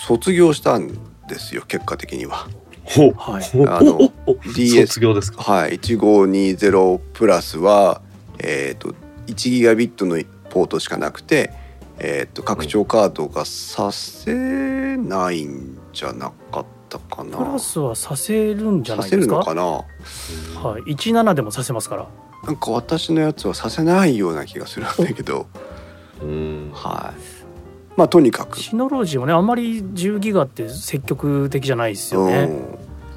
卒業したんですよ結果的には。ほはい。ほあのほほ DS 卒業ですか？はい、1520プラスは、えー、と1ギガビットのポートしかなくて、えー、と拡張カードがさせないんじゃなかったかな。プラスはさせるんじゃさせないですか？るのかな？はい、17でもさせますから。なんか私のやつはさせないような気がするんだけど、うん。はい、まあとにかく。シノロジーもねあんまり10ギガって積極的じゃないですよね、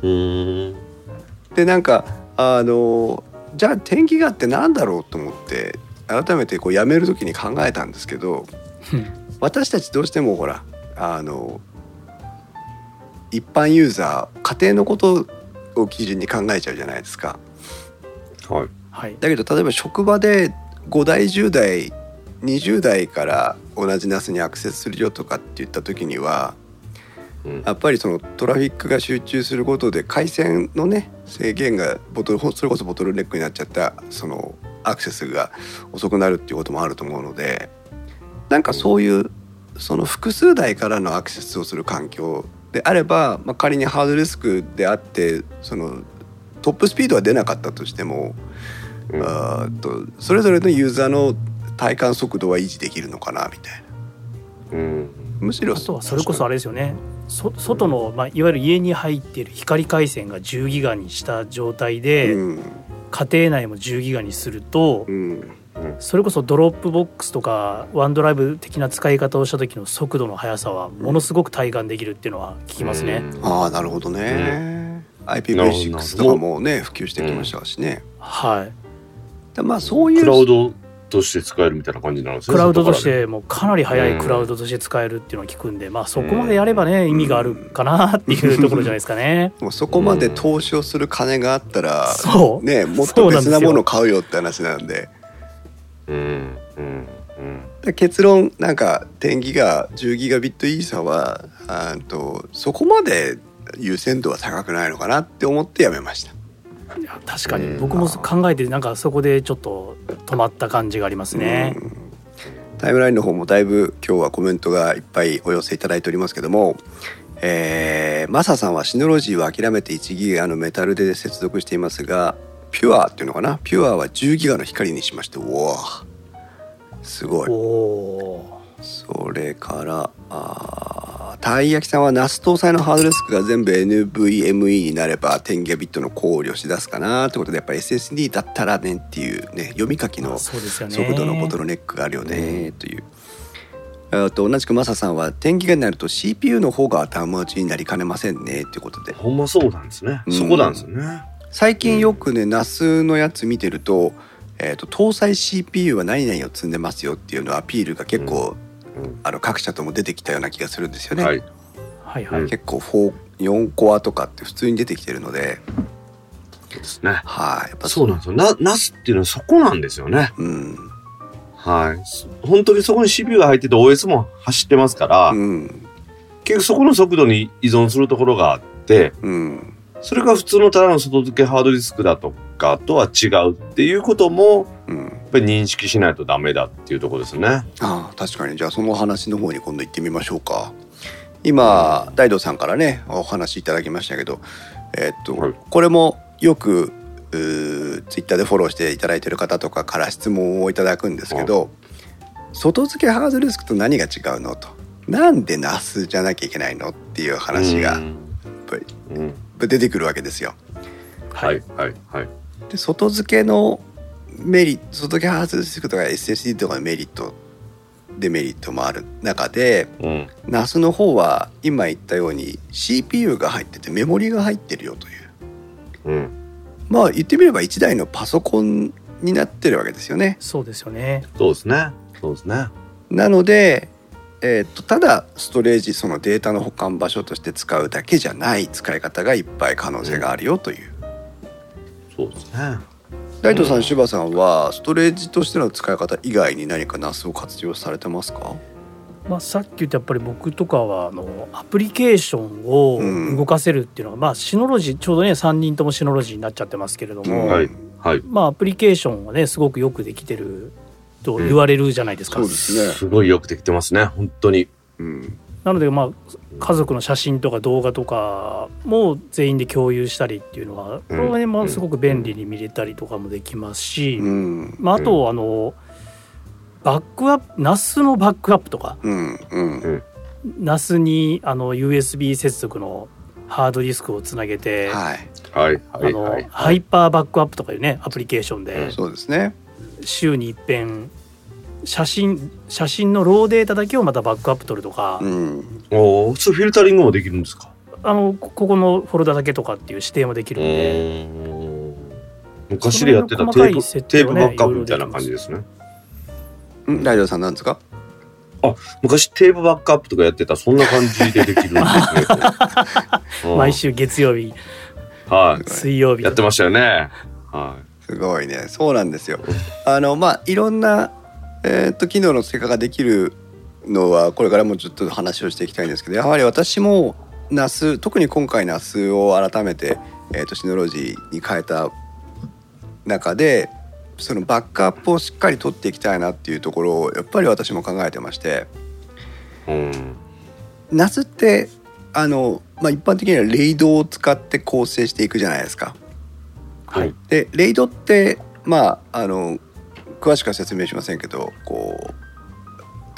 うん。でなんかあのじゃあ10ギガってなんだろうと思って改めてこうやめる時に考えたんですけど私たちどうしてもほらあの一般ユーザー家庭のことを基準に考えちゃうじゃないですか。はい。はい。だけど例えば職場で5代10代20代から同じ NAS にアクセスするよとかって言った時にはうん。やっぱりそのトラフィックが集中することで回線のね制限がボトルそれこそボトルネックになっちゃったそのアクセスが遅くなるっていうこともあると思うのでなんかそういうその複数台からのアクセスをする環境であれば、まあ、仮にハードディスクであってそのトップスピードは出なかったとしても、うん。あーっとそれぞれのユーザーの体感速度は維持できるのかなみたいな。うん。むしろあとはそれこそあれですよね。そ外の、まあ、いわゆる家に入っている光回線が10ギガにした状態で、うん。家庭内も10ギガにすると、うんそれこそ Dropbox とか OneDrive 的な使い方をした時の速度の速さはものすごく体感できるっていうのは聞きますね。ああなるほどね、なるほ IPv6 どとかもね普及してきましたしね、はい、でまあそういう。クラウドとして使えるみたいな感じになるんですねクラウドとしてもうかなり速いクラウドとして使えるっていうのを聞くんで、まあそこまでやればね意味があるかなっていうところじゃないですかね。もうそこまで投資をする金があったら、そう。ねもっと別なものを買うよって話なんでうんうんうんで結論なんか10ギガ10ギガビットイーサはあーとそこまで優先度は高くないのかなって思ってやめました。いや確かにうん僕も考えてなんかそこでちょっと止まった感じがありますね。うんタイムラインの方もだいぶ今日はコメントがいっぱいお寄せいただいておりますけども、えーマサさんはシノロジーを諦めて1ギガのメタルで接続していますがピュアっていうのかな？ピュアは10ギガの光にしましてうわすごい。おおそれからあーたい焼きさんは NAS 搭載のハードディスクが全部 NVMe になれば10ギガビットの考慮し出すかなってことでやっぱり SSD だったらねっていうね読み書きー、の。速度のボトルネックがあるよねという。あと同じくマサさんは10ギガになると CPU の方が頭打ちになりかねませんねっていうことで。ほんまそうなんですね、うん。そこなんですよね最近よくね NAS のやつ見てると,、えー、と搭載 CPU は何々を積んでますよっていうのアピールが結構、うん。あの各社とも出てきたような気がするんですよね。はい。はいはい。うん。結構4 4コアとかって普通に出てきてるので。そうですね。はいやっぱそう。なんですよ。なナスっていうのはそこなんですよね。うん。はい。本当にそこに CPU が入ってて OS も走ってますから、うん。結局そこの速度に依存するところがあってうんそれが普通のただの外付けハードディスクだとかとは違うっていうこともうん。やっぱり認識しないとダメだっていうところですね。ああ確かに。じゃあその話の方に今度行ってみましょうか。今大道さんからねお話いただきましたけどえーっと、はい。これもよくツイッターでフォローしていただいてる方とかから質問をいただくんですけど、外付けハードディスクと何が違うのと。なんで NAS じゃなきゃいけないのっていう話がやっぱり。うん出てくるわけですよ。はい。はいはいで外付けのメリット外付けハードディスクとか SSD とかのメリットデメリットもある中でうん。NAS の方は今言ったように CPU が入っててメモリが入ってるよという。うん。まあ言ってみれば1台のパソコンになってるわけですよね。そうですよね。そうですね。そうですね。なので、えー、とただストレージそのデータの保管場所として使うだけじゃない使い方がいっぱい可能性があるよという。そうですね。大東さうんん、柴さんはストレージとしての使い方以外に何か NAS を活用されてますか？まあ、さっき言ったやっぱり僕とかはあのアプリケーションを動かせるっていうのは、まあシノロジーちょうどね3人ともシノロジーになっちゃってますけれども、うん。はい。はい。まあアプリケーションはねすごくよくできてると言われるじゃないですか。そうですね。すごいよくできてますね本当に。うん。なのでまあ家族の写真とか動画とかも全員で共有したりっていうのはこれはねまあすごく便利に見れたりとかもできますし、うん。まあ、あとあのバックアップ NAS のバックアップとかうんうん、NAS にあの USB 接続のハードディスクをつなげて、はい。あのいはい。ハイパーバックアップとかいうねアプリケーションで。そうですね。週に一遍写真写真のローデータだけをまたバックアップ取るとか、うん。おおそうフィルタリングもできるんですか？あのこここのフォルダだけとかっていう指定もできるんで、うん。昔でやってたテープテープバックアップみたいな感じですね。うん。大東さんなんですか？昔テープバックアップとかやってたそんな感じでできるんですね。うん。毎週月曜日はい。水曜日やってましたよね。はすごいねそうなんですよ。あのまあいろんな、えー、と機能の追加ができるのはこれからもちょっと話をしていきたいんですけどやはり私も NAS 特に今回 NAS を改めて、えー、とシノロジーに変えた中でそのバックアップをしっかり取っていきたいなっていうところをやっぱり私も考えてましていうんってあの、まあ、一般的にはレイドを使って構成していくじゃないですか。はい。でレイドってまああの詳しくは説明しませんけどこう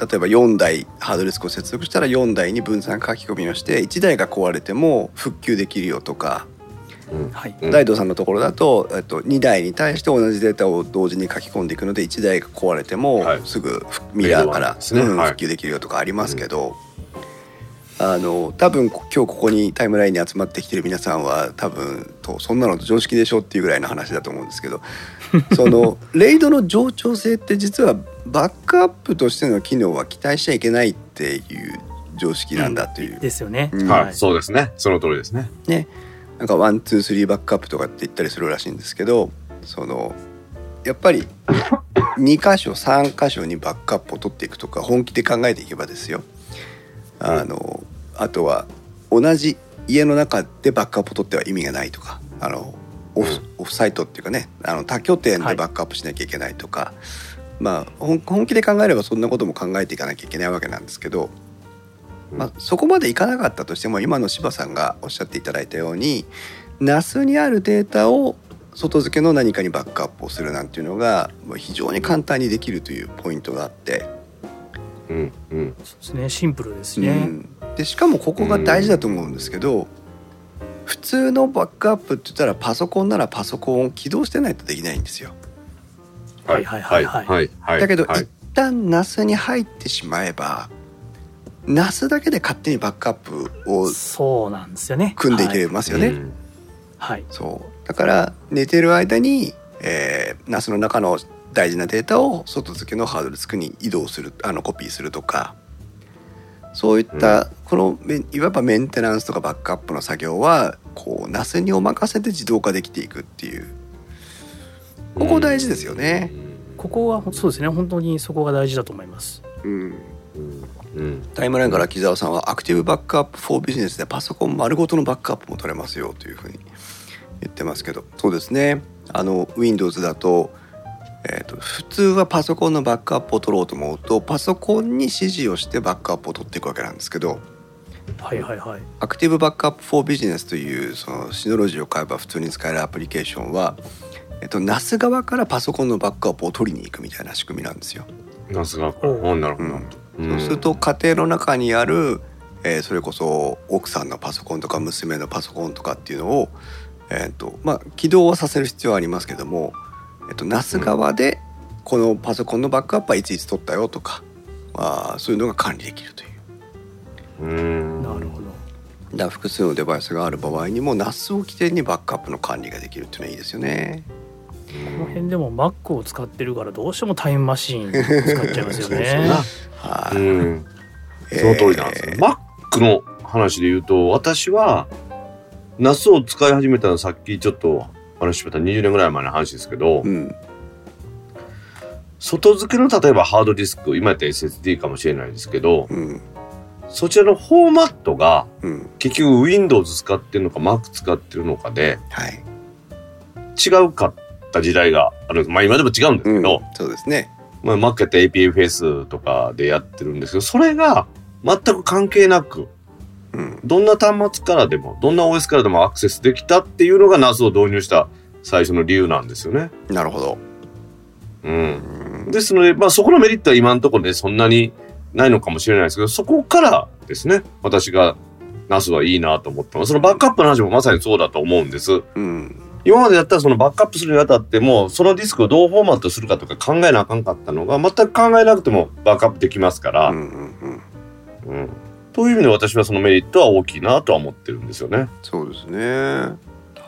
例えば4台ハードディスクを接続したら4台に分散書き込みをして1台が壊れても復旧できるよとか、うんはい。うん。大道さんのところだと、えっと、2台に対して同じデータを同時に書き込んでいくので1台が壊れてもはい。すぐミラーから、ね。はい。復旧できるよとかありますけど、あの多分今日ここにタイムラインに集まってきてる皆さんは多分とそんなの常識でしょっていうぐらいの話だと思うんですけど そのレイドの冗長性って実はバックアップとしての機能は期待しちゃいけないっていう常識なんだという。ですよね。うん。はいそうですね。その通りですね。ね。なんかワンツースリーバックアップとかって言ったりするらしいんですけどそのやっぱり 2箇所3箇所にバックアップを取っていくとか本気で考えていけばですよあのあとは同じ家の中でバックアップを取っては意味がないとかあのオフ,、うん。オフサイトっていうかねあの多拠点でバックアップしなきゃいけないとか、まあ本本気で考えればそんなことも考えていかなきゃいけないわけなんですけど、まあ、そこまでいかなかったとしても今の柴さんがおっしゃっていただいたように NAS にあるデータを外付けの何かにバックアップをするなんていうのが非常に簡単にできるというポイントがあって、うんうんそうですねシンプルですうね。んでしかもここが大事だと思うんですけど、普通のバックアップって言ったらパソコンならパソコンを起動してないとできないんですよ。はいはいはいはいはいはいだけど、はい一旦 NAS に入ってしまえば NAS だけで勝手にバックアップをそうなんですよね。組んでいけますよね。うんはい。そうだから寝てる間に、えー、NAS の中の大事なデータを外付けのハードディスクに移動するあのコピーするとか。そういった、このめいわばメンテナンスとかバックアップの作業はこう NAS にお任せて自動化できていくっていう。ここ大事ですよね。ここはそうですね。本当にそこが大事だと思います。うん、うん。うん。タイムラインから木澤さんはアクティブバックアップフォービジネスでパソコン丸ごとのバックアップも取れますよというふうに言ってますけど。そうですね。あの Windows だと,、えーと普通はパソコンのバックアップを取ろうと思うとパソコンに指示をしてバックアップを取っていくわけなんですけどはいはいはいアクティブバックアップフォービジネスというそのシノロジーを買えば普通に使えるアプリケーションは、えっと、NAS 側からパソコンのバックアップを取りに行くみたいな仕組みなんですよ。ナスが。おうあなるほど。うんうんそうすると家庭の中にある、えーそれこそ奥さんのパソコンとか娘のパソコンとかっていうのを、えーとまあ、起動はさせる必要はありますけども、えっと NAS 側でこのパソコンのバックアップはいついつ取ったよとか、まあ、そういうのが管理できるという。うん。なるほどだ複数のデバイスがある場合にも NAS を起点にバックアップの管理ができるっていうのはいいですよね。この辺でも Mac を使ってるからどうしてもタイムマシーン使っちゃいますよ そうそうねなはい、うん。その通りなんですよ。えー Mac の話で言うと、私は、NAS を使い始めたのはさっきちょっと話しました20年ぐらい前の話ですけど、うん。外付けの例えばハードディスク、今やったら SSD かもしれないですけど、うん。そちらのフォーマットがうん。結局 Windows 使ってるのか Mac 使ってるのかではい、違うかった時代がある。まあ今でも違うんですうん。けど、、そうですね。まあ Mac やったら APFS とかでやってるんですけど、それが全く関係なく、うんどんな端末からでも、どんな OS からでもアクセスできたっていうのが NAS を導入した最初の理由なんですよね。なるほど。うん。うんですので、まあそこのメリットは今のところでそんなにないのかもしれないですけど、そこからですね、私が NAS はいいなと思ってます。そのバックアップの話もまさにそうだと思うんです。うん今までやったらそのバックアップするにあたっても、そのディスクをどうフォーマットするかとか考えなあかんかったのが、全く考えなくてもバックアップできますから、うんうんうんうん。という意味で私はそのメリットは大きいなとは思ってるんですよね。そうですね。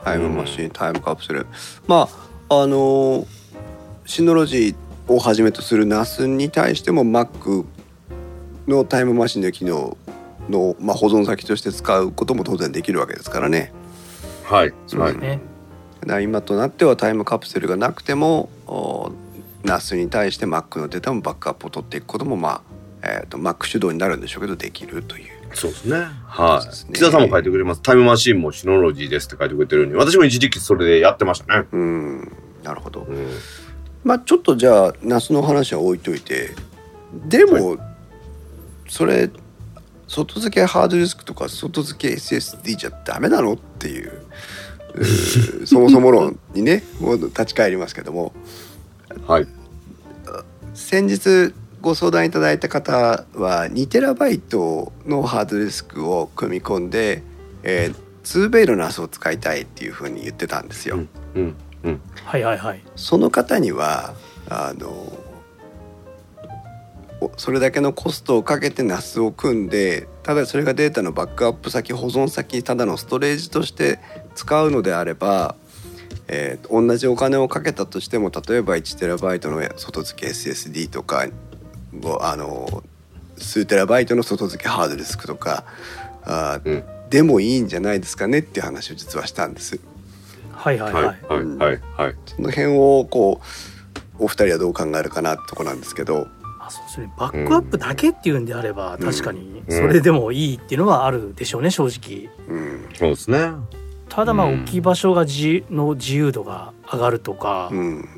タイムマシン、タイムカプセル。まああのシノロジーをはじめとする NAS に対しても Mac のタイムマシンの機能の、まあ、保存先として使うことも当然できるわけですからね。はい。そうはい。ねだから今となってはタイムカプセルがなくてもお NAS に対して Mac のデータもバックアップを取っていくこともまあ、えー、と Mac 主導になるんでしょうけどできるという。そうですね。はい。ね木田さんも書いてくれます。タイムマシンもシノロジーですって書いてくれてるように、私も一時期それでやってましたね。うんなるほど。うん。まあちょっとじゃあ夏の話は置いといてでも、それ外付けハードディスクとか外付け SSD じゃダメなのっていううー そもそも論にねもう立ち返りますけどもはい。先日ご相談いただいた方は 2TB のハードディスクを組み込んで、えー、2ベイの NAS を使いたいっていうふうに言ってたんですよ。うんうん。うん。はいはいはいその方にはあのおそれだけのコストをかけて NAS を組んでただそれがデータのバックアップ先保存先ただのストレージとして使うのであれば、えー同じお金をかけたとしても例えば 1TB の外付け SSD とかをあの数テラバイトの外付けハードディスクとかあー、うんでもいいんじゃないですかねっていう話を実はしたんです。はいはいはい。ははいい。はい。はい。その辺をこうお二人はどう考えるかなってとこなんですけど、あそうですねバックアップだけっていうんであれば、うん確かにそれでもいいっていうのはあるでしょうね正直うんそうですね。ただまあうん置き場所が自の自由度が上がるとかう、ん、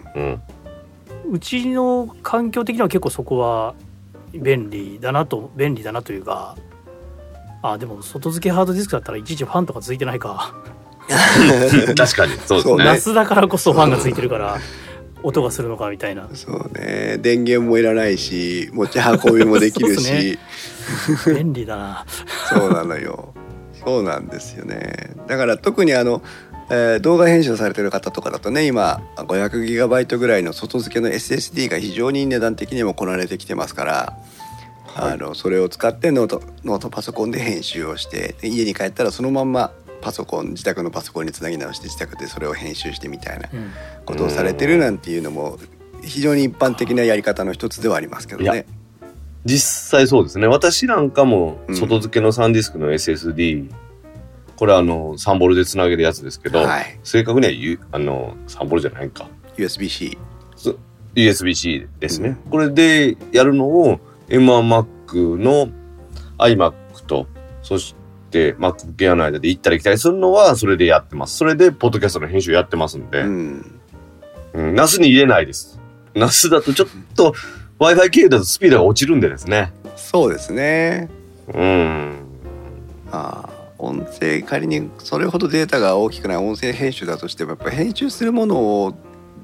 うちの環境的には結構そこは便利だなと便利だなというかあでも外付けハードディスクだったらいちいちファンとかついてないか。確かに。そうですそうね。ナスだからこそファンがついてるから音がするのかみたいな。そうね。電源もいらないし持ち運びもできるし。便利だな。そうなのよ。そうなんですよね。だから特にあの、えー動画編集されてる方とかだとね今 500GB ぐらいの外付けの SSD が非常に値段的にもこなれてきてますから、はいあのそれを使ってノートノートパソコンで編集をしてで家に帰ったらそのまんまパソコン自宅のパソコンにつなぎ直して自宅でそれを編集してみたいなうんことをされてるなんていうのも非常に一般的なやり方の一つではありますけどね。実際そうですね。私なんかもうん外付けのサンディスクの SSD、これあの、3ボルでつなげるやつですけど、はい、正確にはゆあの、3ボルじゃないか。USB-C。USB-C ですね。これでやるのを M1Mac の iMac と、そして MacBook Air の間で行ったり来たりするのはそれでやってます。それでポッドキャストの編集やってますんで、ううん、ん、NAS に入れないです。NAS だとちょっと Wi-Fi 経由だとスピードが落ちるんでですね。そうですね。うん。あー音声仮にそれほどデータが大きくない音声編集だとしてもやっぱ編集するものを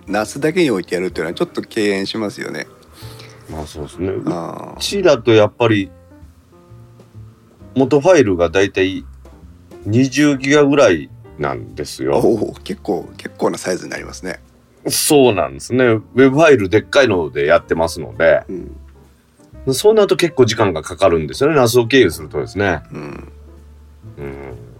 NAS だけに置いてやるっていうのはちょっと敬遠しますよね。まあそうですね。うあーちだとやっぱり、元ファイルがだいたい20ギガぐらいなんですよ。おー結構結構なサイズになりますね。そうなんですね。ウェブファイルでっかいのでやってますので、うんそうなると結構時間がかかるんですよね。NAS を経由するとですね。うん、うん。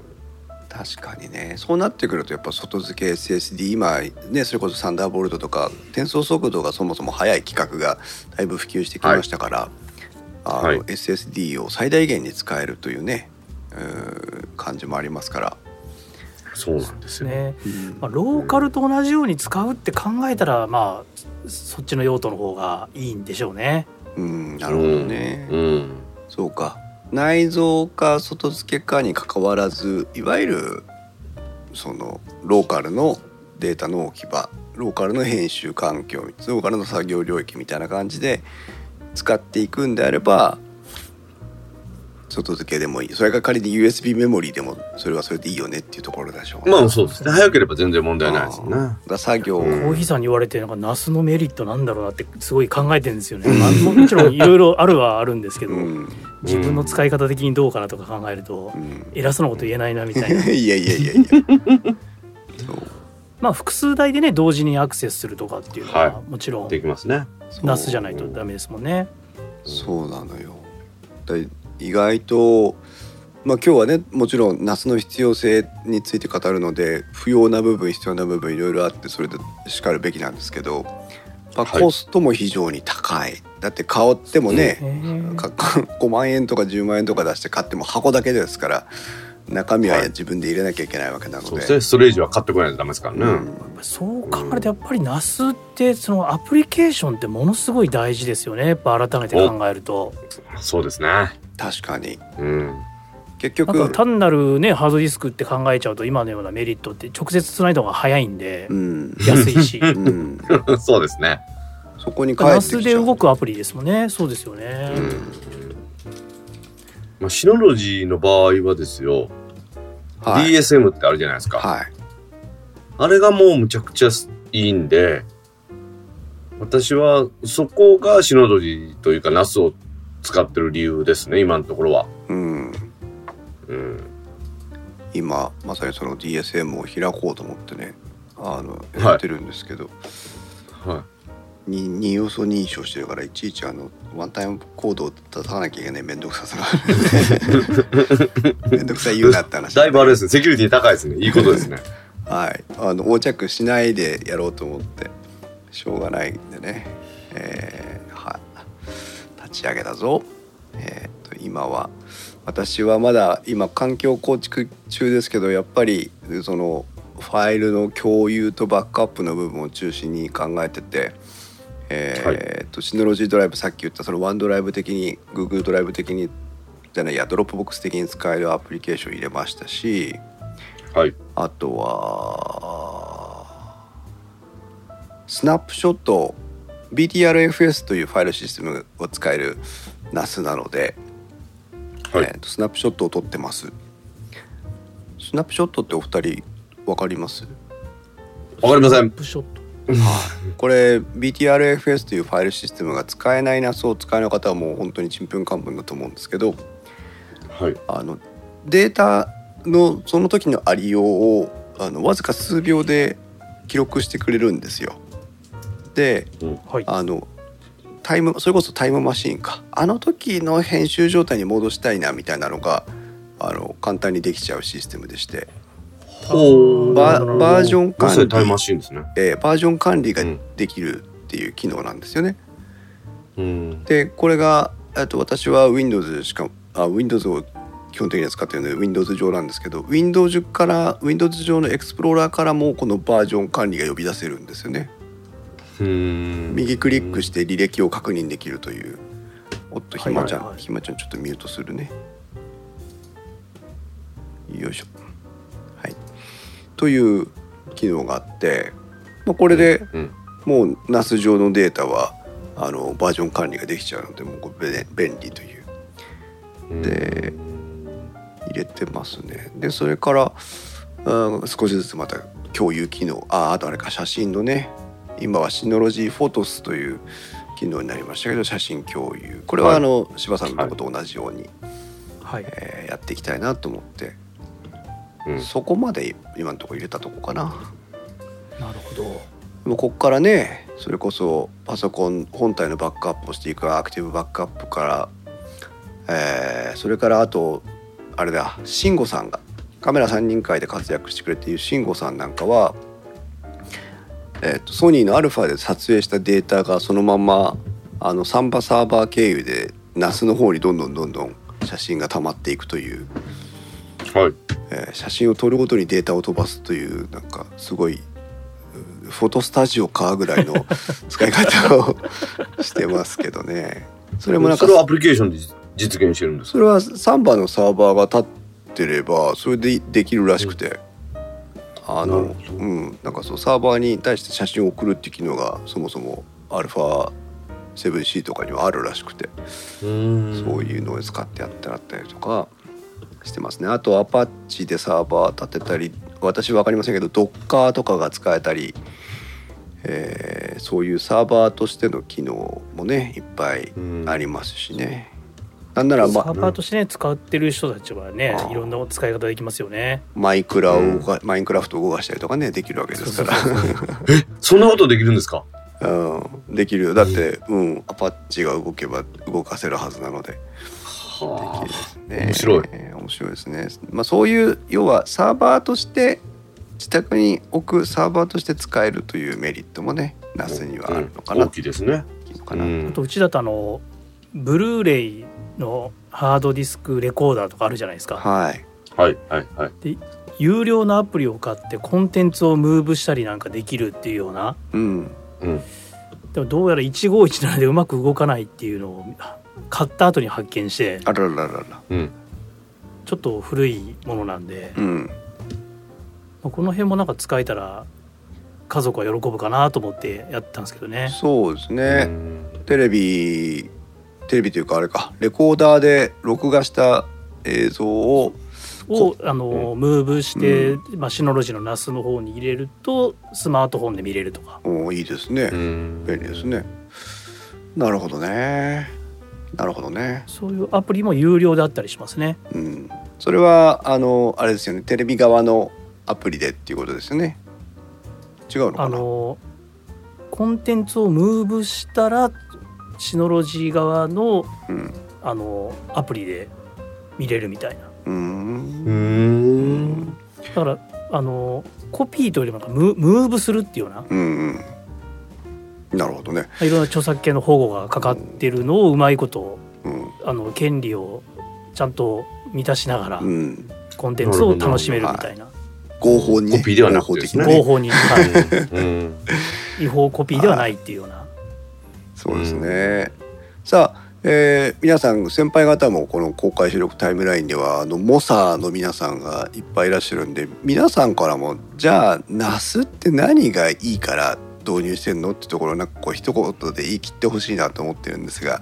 確かにねそうなってくるとやっぱ外付け SSD 今ねそれこそサンダーボルトとか転送速度がそもそも速い規格がだいぶ普及してきましたから、あのはい SSD を最大限に使えるというねうー感じもありますから。そうなんですよ。ねうんまあ、ローカルと同じように使うって考えたらまあそっちの用途の方がいいんでしょうね。うん、なるほどね、うん。そうか内蔵か外付けかにかかわらずいわゆるそのローカルのデータの置き場ローカルの編集環境ローカルの作業領域みたいな感じで使っていくんであれば外付けでもいい。それが仮に USB メモリーでもそれはそれでいいよねっていうところでしょうね。まあそうですね。早ければ全然問題ないですよね。だから作業、うん。コーヒーさんに言われてなんかナスのメリットなんだろうなってすごい考えてるんですよね。まあ、ももちろんいろいろあるはあるんですけど、うん自分の使い方的にどうかなとか考えるとうん偉そうなこと言えないなみたいな。いやいやいやいやまあ複数台でね同時にアクセスするとかっていうのは、はもちろんできますね。そうナスじゃないとダメですもんね。そうなのよ。だ意外とまあ今日はねもちろんナスの必要性について語るので不要な部分必要な部分いろいろあってそれでしかるべきなんですけど、まあ、はいコストも非常に高い。だって買ってもね、へーか 5万円とか10万円とか出して買っても箱だけですから中身ははい自分で入れなきゃいけないわけなので。そうですね。ストレージは買ってこないとダメですからね。うんそう考えるとやっぱりナスってそのアプリケーションってものすごい大事ですよねやっぱ改めて考えるとそうですね。確かにうん。結なんか局単なるねハードディスクって考えちゃうと今のようなメリットって直接つないだ方が早いんでうん、安いし。うん、そうですね。そこに帰ナってきちゃう。スで動くアプリですもんね。そうですよね、うん。まあ、シノロジーの場合はですよ、はい。DSM ってあるじゃないですか。はい。あれがもうむちゃくちゃいいんで、私はそこがシノロジーというか NAS を使ってる理由ですね、今のところは。うんうん。今まさにその DSM を開こうと思ってねあのい。やってるんですけど、はに二要素認証してるからいちいちあのワンタイムコードを出さなきゃいけない面倒くささが。面倒くさい言うなって話。い。だいぶあれですね、セキュリティ高いですね。いいことですね。はい。あの横着しないでやろうと思ってしょうがないんでね、えーはい。立ち上げたぞ。えーと今は私はまだ今環境構築中ですけどやっぱりそのファイルの共有とバックアップの部分を中心に考えてて、えーと Synology Drive さっき言ったその OneDrive 的に Google ドライブ的にじゃないや Dropbox 的に使えるアプリケーション入れましたしはい。あとはスナップショット BTRFS というファイルシステムを使える NAS なので、はい。えーとスナップショットを撮ってます。スナップショットってお二人わかります？わかりません。プショット。これ BTRFS というファイルシステムが使えない NAS を使えない方はもう本当にちんぷんかんぷんだと思うんですけどはい。あのデータのその時のありようをあのわずか数秒で記録してくれるんですよ。ではい。あのタイムそれこそタイムマシーンかあの時の編集状態に戻したいなみたいなのがあの簡単にできちゃうシステムでして、ババージョン管理。えーバージョン管理がうんできるっていう機能なんですよね。うん。でこれがえっと私は Windows しかあ Windows を基本的には使ってるので Windows 上なんですけど Windows から Windows 上の Explorer からもこのバージョン管理が呼び出せるんですよね。うん。右クリックして履歴を確認できるという。おっとひまちゃん、はいはいはいひまちゃんちょっとミュートするね。よいしょ。はい。という機能があって、まあ、これでうん。もう NAS 上のデータはあのバージョン管理ができちゃうのでもうこれ便利という。で入れてますねでそれから、うん、少しずつまた共有機能ああとあれか写真のね今はシノロジーフォトスという機能になりましたけど写真共有。これははい。あの、柴さんのとこと同じように、はい。えーやっていきたいなと思って、うん。そこまで今のところ入れたとこかな。なるほど。でもここからねそれこそパソコン本体のバックアップをしていくアクティブバックアップから、えーそれからあとあれだ慎吾さんがカメラ3人会で活躍してくれている慎吾さんなんかは、えーとソニーの α で撮影したデータがそのままあのサンバサーバー経由で NAS の方にどんどんどんどん写真が溜まっていくという、はい。えー写真を撮るごとにデータを飛ばすというなんかすごいうフォトスタジオかぐらいの 使い方をしてますけどね。それもなんかそれをアプリケーションで実現してるんですそれはサンバのサーバーが立ってればそれでできるらしくて、あのうんなんかそうサーバーに対して写真を送るっていう機能がそもそも α7C とかにはあるらしくて、うん。そういうのを使ってやってあったりとかしてますね。あとアパッチでサーバー立てたり私分かりませんけどドッカーとかが使えたり、えーそういうサーバーとしての機能もねいっぱいありますしね。なんなら、まサーバーとしてね使ってる人たちはねいろんな使い方できますよね。マイクラを動か、マインクラフトを動かしたりとかねできるわけですから。そんなことできるんですか？うん、できるよ。だって、うん、アパッチが動けば動かせるはずなので。できはるですね。面白い。えー面白いですね、まあ、そういう要はサーバーとして自宅に置くサーバーとして使えるというメリットもね NAS にはあるのかな、大きいですね。いいのかな、うん。あとうちだとあのブルーレイのハードディスクレコーダーとかあるじゃないですか。はい。はいはいはい。有料のアプリを買ってコンテンツをムーブしたりなんかできるっていうような。うん。うん。でもどうやら1517でうまく動かないっていうのを買った後に発見して。あらららら。らうん。ちょっと古いものなんで、うん。まあこの辺もなんか使えたら家族は喜ぶかなと思ってやったんですけどね。そうですね、うん。テレビテレビというかあれかレコーダーで録画した映像ををあのムーブして、まあ、シノロジーのナスの方に入れるとスマートフォンで見れるとか。おいいですね、うん。便利ですね。なるほどね。なるほどね。そういうアプリも有料であったりしますね。うん。それはあのあれですよね。テレビ側のアプリでっていうことですよね。違うのかな？あのコンテンツをムーブしたらシノロジー側のうん。あのアプリで見れるみたいな。うん。ん。だからあのコピーというよりもムムーブするっていうような。うんうん。なるほどね。いろんな著作権の保護がかかってるのをうまいことうん。あの権利をちゃんと満たしながらうん。コンテンツを楽しめるみたいな。合法に。ねコピーではなくてね。合法に、はいうん。違法コピーではないっていうようなそうですね、さあ、えー皆さん先輩方もこの公開収録タイムラインではあのモサの皆さんがいっぱいいらっしゃるんで皆さんからもじゃあナスって何がいいから導入してんのってところをなんかこう一言で言い切ってほしいなと思ってるんですが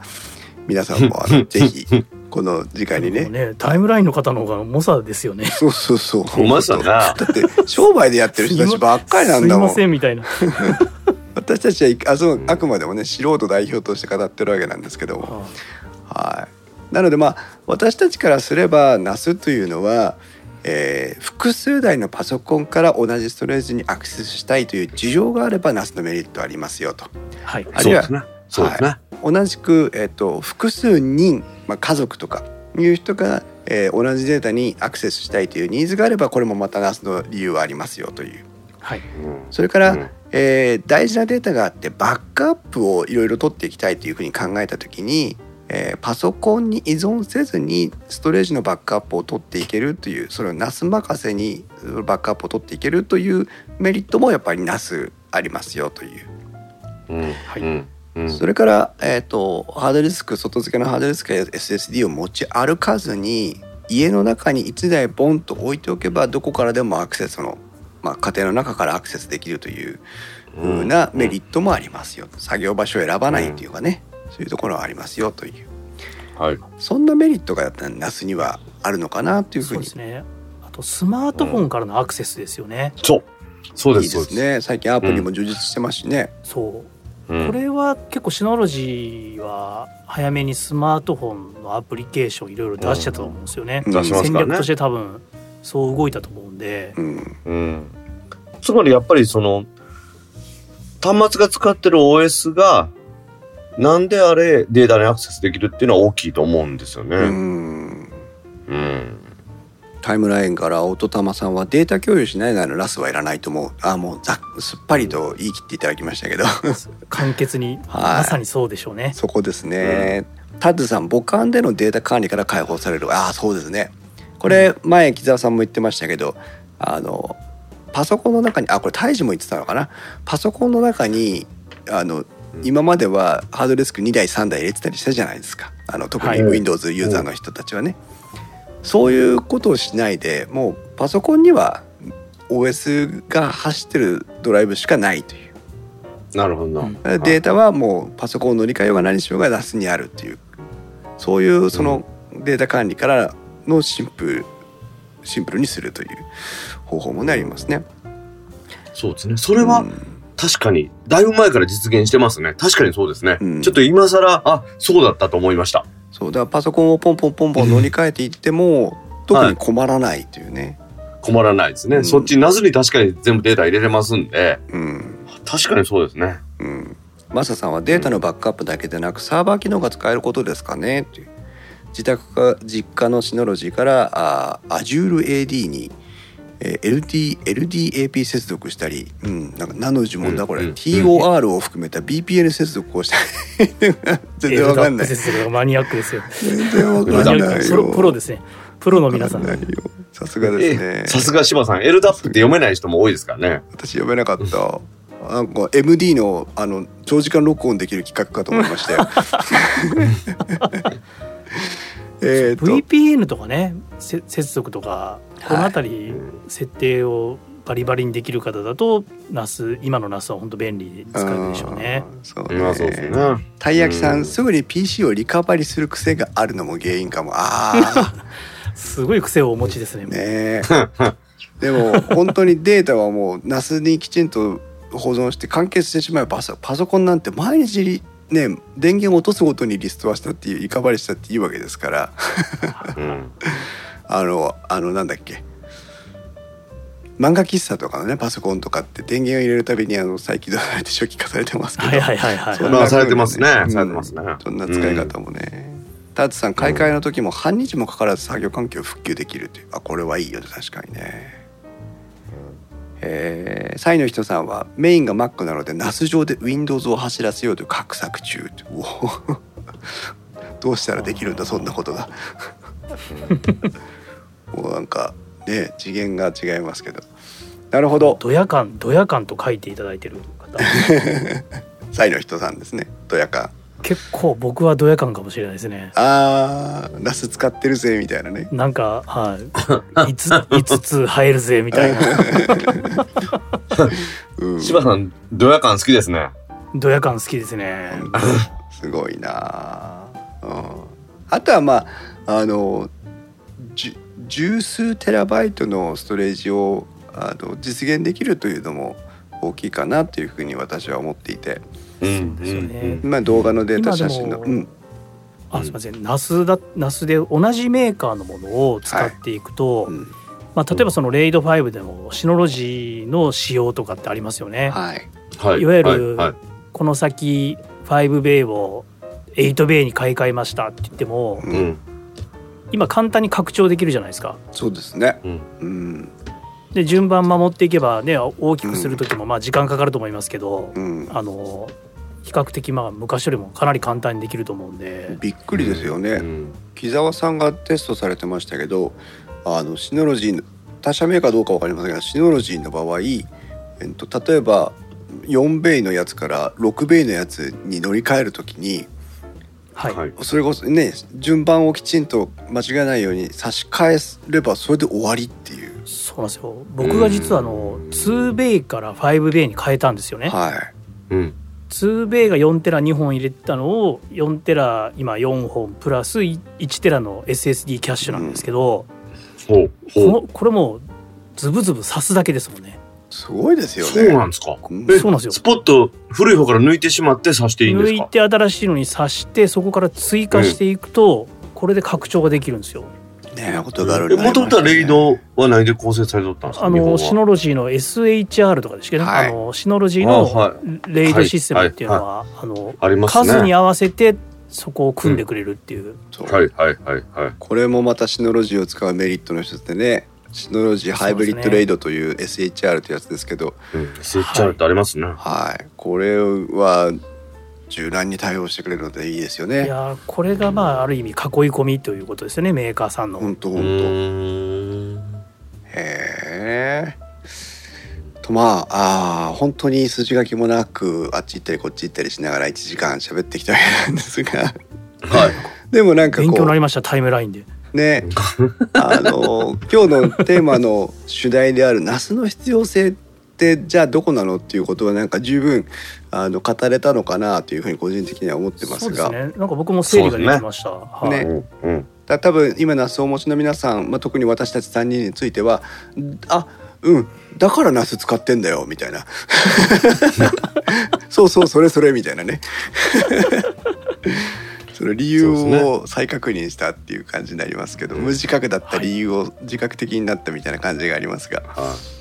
皆さんもあのぜひこの時間にね。ねタイムラインの方の方が猛者ですよね。そうそうそう。まさな。だって商売でやってる人たちばっかりなんだもん。すいませんみたいな私たちはあそうあくまでもね素人代表として語ってるわけなんですけども。はい、なのでまあ私たちからすれば NAS というのは、えー複数台のパソコンから同じストレージにアクセスしたいという事情があれば NAS のメリットありますよと。はい。あるいはそうですね。そうですね。同じく、えー、と複数人、まあ、家族とかいう人が、えー同じデータにアクセスしたいというニーズがあればこれもまた NAS の理由はありますよというはいうんそれから、うんえー大事なデータがあってバックアップをいろいろ取っていきたいというふうに考えた時に、えーパソコンに依存せずにストレージのバックアップを取っていけるというそれを NAS 任せにバックアップを取っていけるというメリットもやっぱり NAS ありますよという。うん。はい。それから、えー、とハードディスク外付けのハードディスクや SSD を持ち歩かずに家の中に1台ボンと置いておけばどこからでもアクセスの、まあ、家庭の中からアクセスできるという風なメリットもありますよ、作業場所を選ばないっていうかね、そういうところはありますよ。という。はい。そんなメリットが NAS にはあるのかなっていうふに。そううですね。あとスマートフォンからのアクセスですよね、そう。そうでいいす。そうです。ね最近アプリも充実してますしね、そう。うん。これは結構シノロジーは早めにスマートフォンのアプリケーションいろいろ出してたと思うんですよね、うん。出しますからね。戦略とし。て多分そう動いたと思うんで、うん。うん。つまりやっぱりその、端末が使ってる OS が、なんであれデータにアクセスできるっていうのは大きいと思うんですよね。ううん。んタイムラインから音玉さんはデータ共有しないならラスはいらないと思う。あもうざっすっぱりと言い切っていただきましたけど。簡潔に、はい。まさにそうでしょうね。そこですね、タッドさん母艦でのデータ管理から解放される。ああそうですねこれ前木澤さんも言ってましたけどあのパソコンの中にあこれ胎児も言ってたのかな？パソコンの中にあの今まではハードディスク2台3台入れてたりしたじゃないですか。あの特にはい Windows ユーザーの人たちはね、そういうことをしないでもうパソコンには OS が走ってるドライブしかないという。なるほどデータはもうパソコンの乗り換えようが何しようが NAS にあるっていう。そういうそのデータ管理からのシンプルシンプルにするという方法もねありますね。そうですね。それは、うん確かに、だいぶ前から実現してますね。確かにそうですね。うんちょっと今更、あ、そうだったと思いました。そうだからパソコンをポンポンポンポン乗り換えていっても特に困らないというね。困らないですね。うんそっち、なずに確かに全部データ入れれますんで、うん確かにそうですね。うん、マサさんはデータのバックアップだけでなくサーバー機能が使えることですかね？っていう自宅か実家のシノロジーからあ AzureAD に、えー LD LDAP 接続したり、うん、なんか何の呪文だこれ、うん。うん TOR を含めた BPN 接続をしたり。全然わかんない。マニアックですよ。全然わかんないプロですね。プロの皆さん。さすがですね。えさすが柴さん、LDAP って読めない人も多いですからね。私読めなかった。なんか MD のあの長時間録音できる企画かと思いましたよ えーと。VPN とかねせ接続とかこの辺り設定をバリバリにできる方だと NAS 今の NAS は本当便利で使えるでしょうね。うんそうまあそうですねね。たい焼きさうん。んすぐに PC をリカバリする癖があるのも原因かも。あ すごい癖をお持ちですね。あねえ。でも本当にデータはもう NAS にきちんと保存して完結してしまえばパソパソコンなんて毎日ね電源を落とすごとにリストアしたっていうリカバリしたっていいわけですから。うん。あのあのなんだっけ。漫画喫茶とかのねパソコンとかって電源を入れるたびにあの再起動されて初期化されてますけど、はいはいはいはい。そんなまあされてますね。うん。されてますね。そんな使い方もね、タッツさん買い替えの時も半日もかからず作業環境を復旧できるっていう。あこれはいいよね。確かにねえー、サイの人さんはメインが Mac なので NAS 上で Windows を走らせようという画策中。どうしたらできるんだそんなことが。もうなんかね次元が違いますけど。なるほど。ドヤ感ドヤ感と書いていただいてる方。サイの人さんですね。ドヤ感結構僕はドヤ感かもしれないですね。あーナス使ってるぜみたいなね。なんかはい。5 5つ入るぜみたいな。うん。柴さん、ドヤ感好きですね。ドヤ感好きですね。すごいな。あ、うん、あとはまああの十数テラバイトのストレージをあの実現できるというのも大きいかなというふうに私は思っていて、うんですよねまあ、動画のデータ写真の、あすみません。ナスだナスで同じメーカーのものを使っていくと、うん。まあ、例えばそのレイド5でもシノロジーの仕様とかってありますよね。はい。はい。いわゆるはい。はい。この先5ベイを8ベイに買い替えましたって言ってもううん。ん。今簡単に拡張できるじゃないですか。そうですね、うん。うんで順番守っていけばね大きくする時もまあ時間かかると思いますけど、うん、あの比較的まあ昔よりもかなり簡単にできると思うんで。びっくりですよね、うん。木澤さんがテストされてましたけどあのシノロジーの他社メーカーどうかわかりませんがシノロジーの場合、えっと、例えば4ベイのやつから6ベイのやつに乗り換えるときにはい、はい。それこそね順番をきちんと間違えないように差し替えればそれで終わりっていうそうなんですよ僕が実はあの2ベイから5ベイに変えたんですよね。はいうん。2ベイが4テラ2本入れたのを4テラ今4本プラス1テラの SSD キャッシュなんですけど、ほうこほう。のこれもうズブズブ刺すだけですもんねすごいですよね。そうなんですか。そうなんですよスポット古い方から抜いてしまって刺していいんですか？抜いて新しいのに刺してそこから追加していくと、これで拡張ができるんですよねえことがあるもともとはレイドは何で構成されてたんですか？あのシノロジーの SHR とかですけどね、はい。あのシノロジーのレイドシステムっていうのは,、あのあね。数に合わせてそこを組んでくれるっていう、そう。はいはいはいはい。これもまたシノロジーを使うメリットの一つでねシノロジーハイブリッドレイドという SHR というやつですけど。うん。SHR ってありますね。はい。これは柔軟に対応してくれるのでいいですよいねやーこれがまあある意味囲い込みということですよねメーカーさんの、う本当本当。へえとまああー本当に筋書きもなくあっち行ったりこっち行ったりしながら1時間喋ってきたわけなんですが。はい。でもなんか勉強になりましたタイムラインで。ね。あの今日のテーマの主題であるナスの必要性ってじゃあどこなのっていうことはなんか十分あの語れたのかなというふうに個人的には思ってますが。そうですね。なんか僕も整理ができました、はい。ね。うん。うん。だ多分今ナスをお持ちの皆さん、まあ、特に私たち3人についてはあうん。だからナス使ってんだよみたいな。そうそうそれそれみたいなね。その理由を再確認したっていう感じになりますけど、無自覚だった理由を自覚的になったみたいな感じがありますが、はい。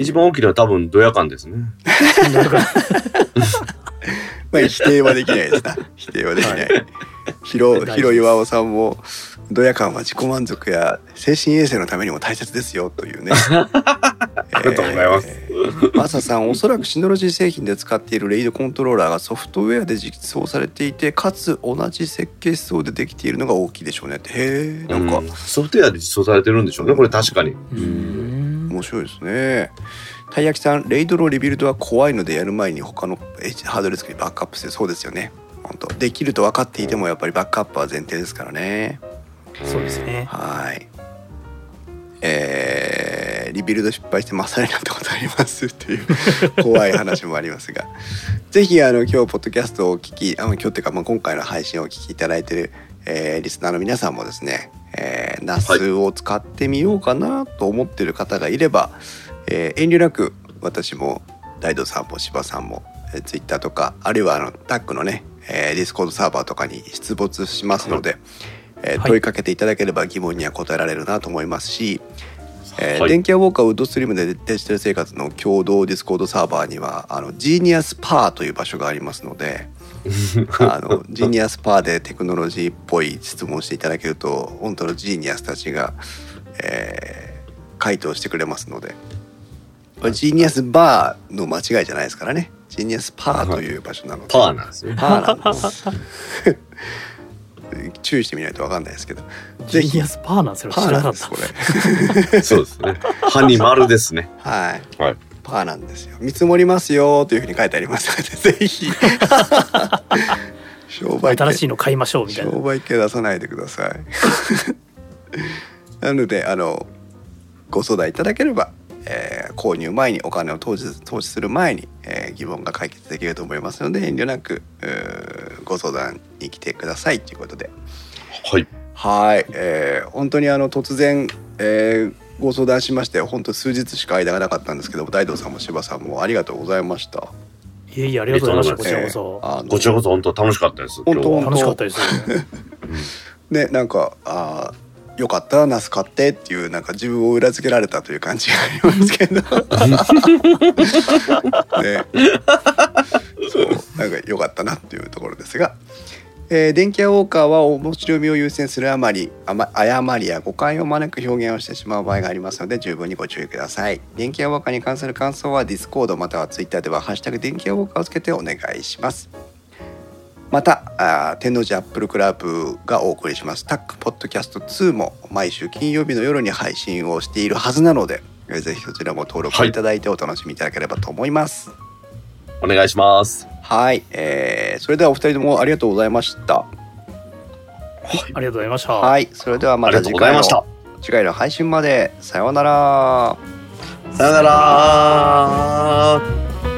一番大きいのは多分ドヤ感ですね。まあ否定はできないですな否定はできない。ヒロヒロ岩尾さんもドヤ感は自己満足や精神衛生のためにも大切ですよというね。ありがとうございますマサさんおそらくシノロジー製品で使っているレイドコントローラーがソフトウェアで実装されていてかつ同じ設計思想でできているのが大きいでしょうねってへえなんかうソフトウェアで実装されてるんでしょうね。これ確かに。うーん面白いですね。たい焼きさんレイドのリビルドは怖いのでやる前に他のえハードディスクにバックアップしてそうですよね。本当。できると分かっていてもやっぱりバックアップは前提ですからね。そうですね。はい。えーリビルド失敗して真っ青になったことありますっていう 怖い話もありますが。ぜひあの今日ポッドキャストをお聞きあの今日っていうか、まあ、今回の配信をお聞きいただいてる、えーリスナーの皆さんもですね、えー、 NAS を使ってみようかなと思ってる方がいれば、えー遠慮なく私も大道さんも柴さんも、えー、ツイッターとかあるいはあのタックのね、えー、ディスコードサーバーとかに出没しますので、えーはい。問いかけていただければ疑問には答えられるなと思いますし、えーはい。電気屋ウォーカーウッドストリームでデジタル生活の共同ディスコードサーバーにはあのジーニアスパーという場所がありますので あのジーニアスパーでテクノロジーっぽい質問していただけると本当のジーニアスたちが、えー回答してくれますので。これジーニアスバーの間違いじゃないですからね。ジーニアスパーという場所なので。パーなんですね。パーなんです注意してみないと分かんないですけど。ジーニアスパーなんですよ。パ知らなかったーなんですこれ。そうですね。ハに丸ですね。はい。はい。パーなんですよ。見積もりますよというふうに書いてありますので ぜひ。商売新しいの買いましょうみたいな。商売系出さないでください。なのであのご相談いただければ、えー購入前にお金を投資投資する前に、えー疑問が解決できると思いますので遠慮なくご相談に来てくださいということで。はい。はい、えー本当にあの突然、えーご相談しまして本当数日しか間がなかったんですけど大道さんも柴さんもありがとうございました。いえいえありがとうございましたこえちらこそこちらこそ本当楽しかったです。本当は。楽しかったです ねなんかあーよかった NAS 買ってっていうなんか自分を裏付けられたという感じがありますけど ねそうなんか良かったなっていうところですが、えー電気屋ウォーカーは面白みを優先するあまりあま誤りや誤解を招く表現をしてしまう場合がありますので十分にご注意ください。電気屋ウォーカーに関する感想はディスコードまたはツイッターでは「ハッシュタグ電気屋ウォーカー」をつけてお願いします。またあ天王寺アップルクラブがお送りします。タックポッドキャスト2も毎週金曜日の夜に配信をしているはずなのでえーぜひそちらも登録いただいてお楽しみいただければと思います。お願いします。はい、えーそれではお二人ともありがとうございましたありがとうございましたはいそれではまた次回のた。次回の配信までさようならさよなら。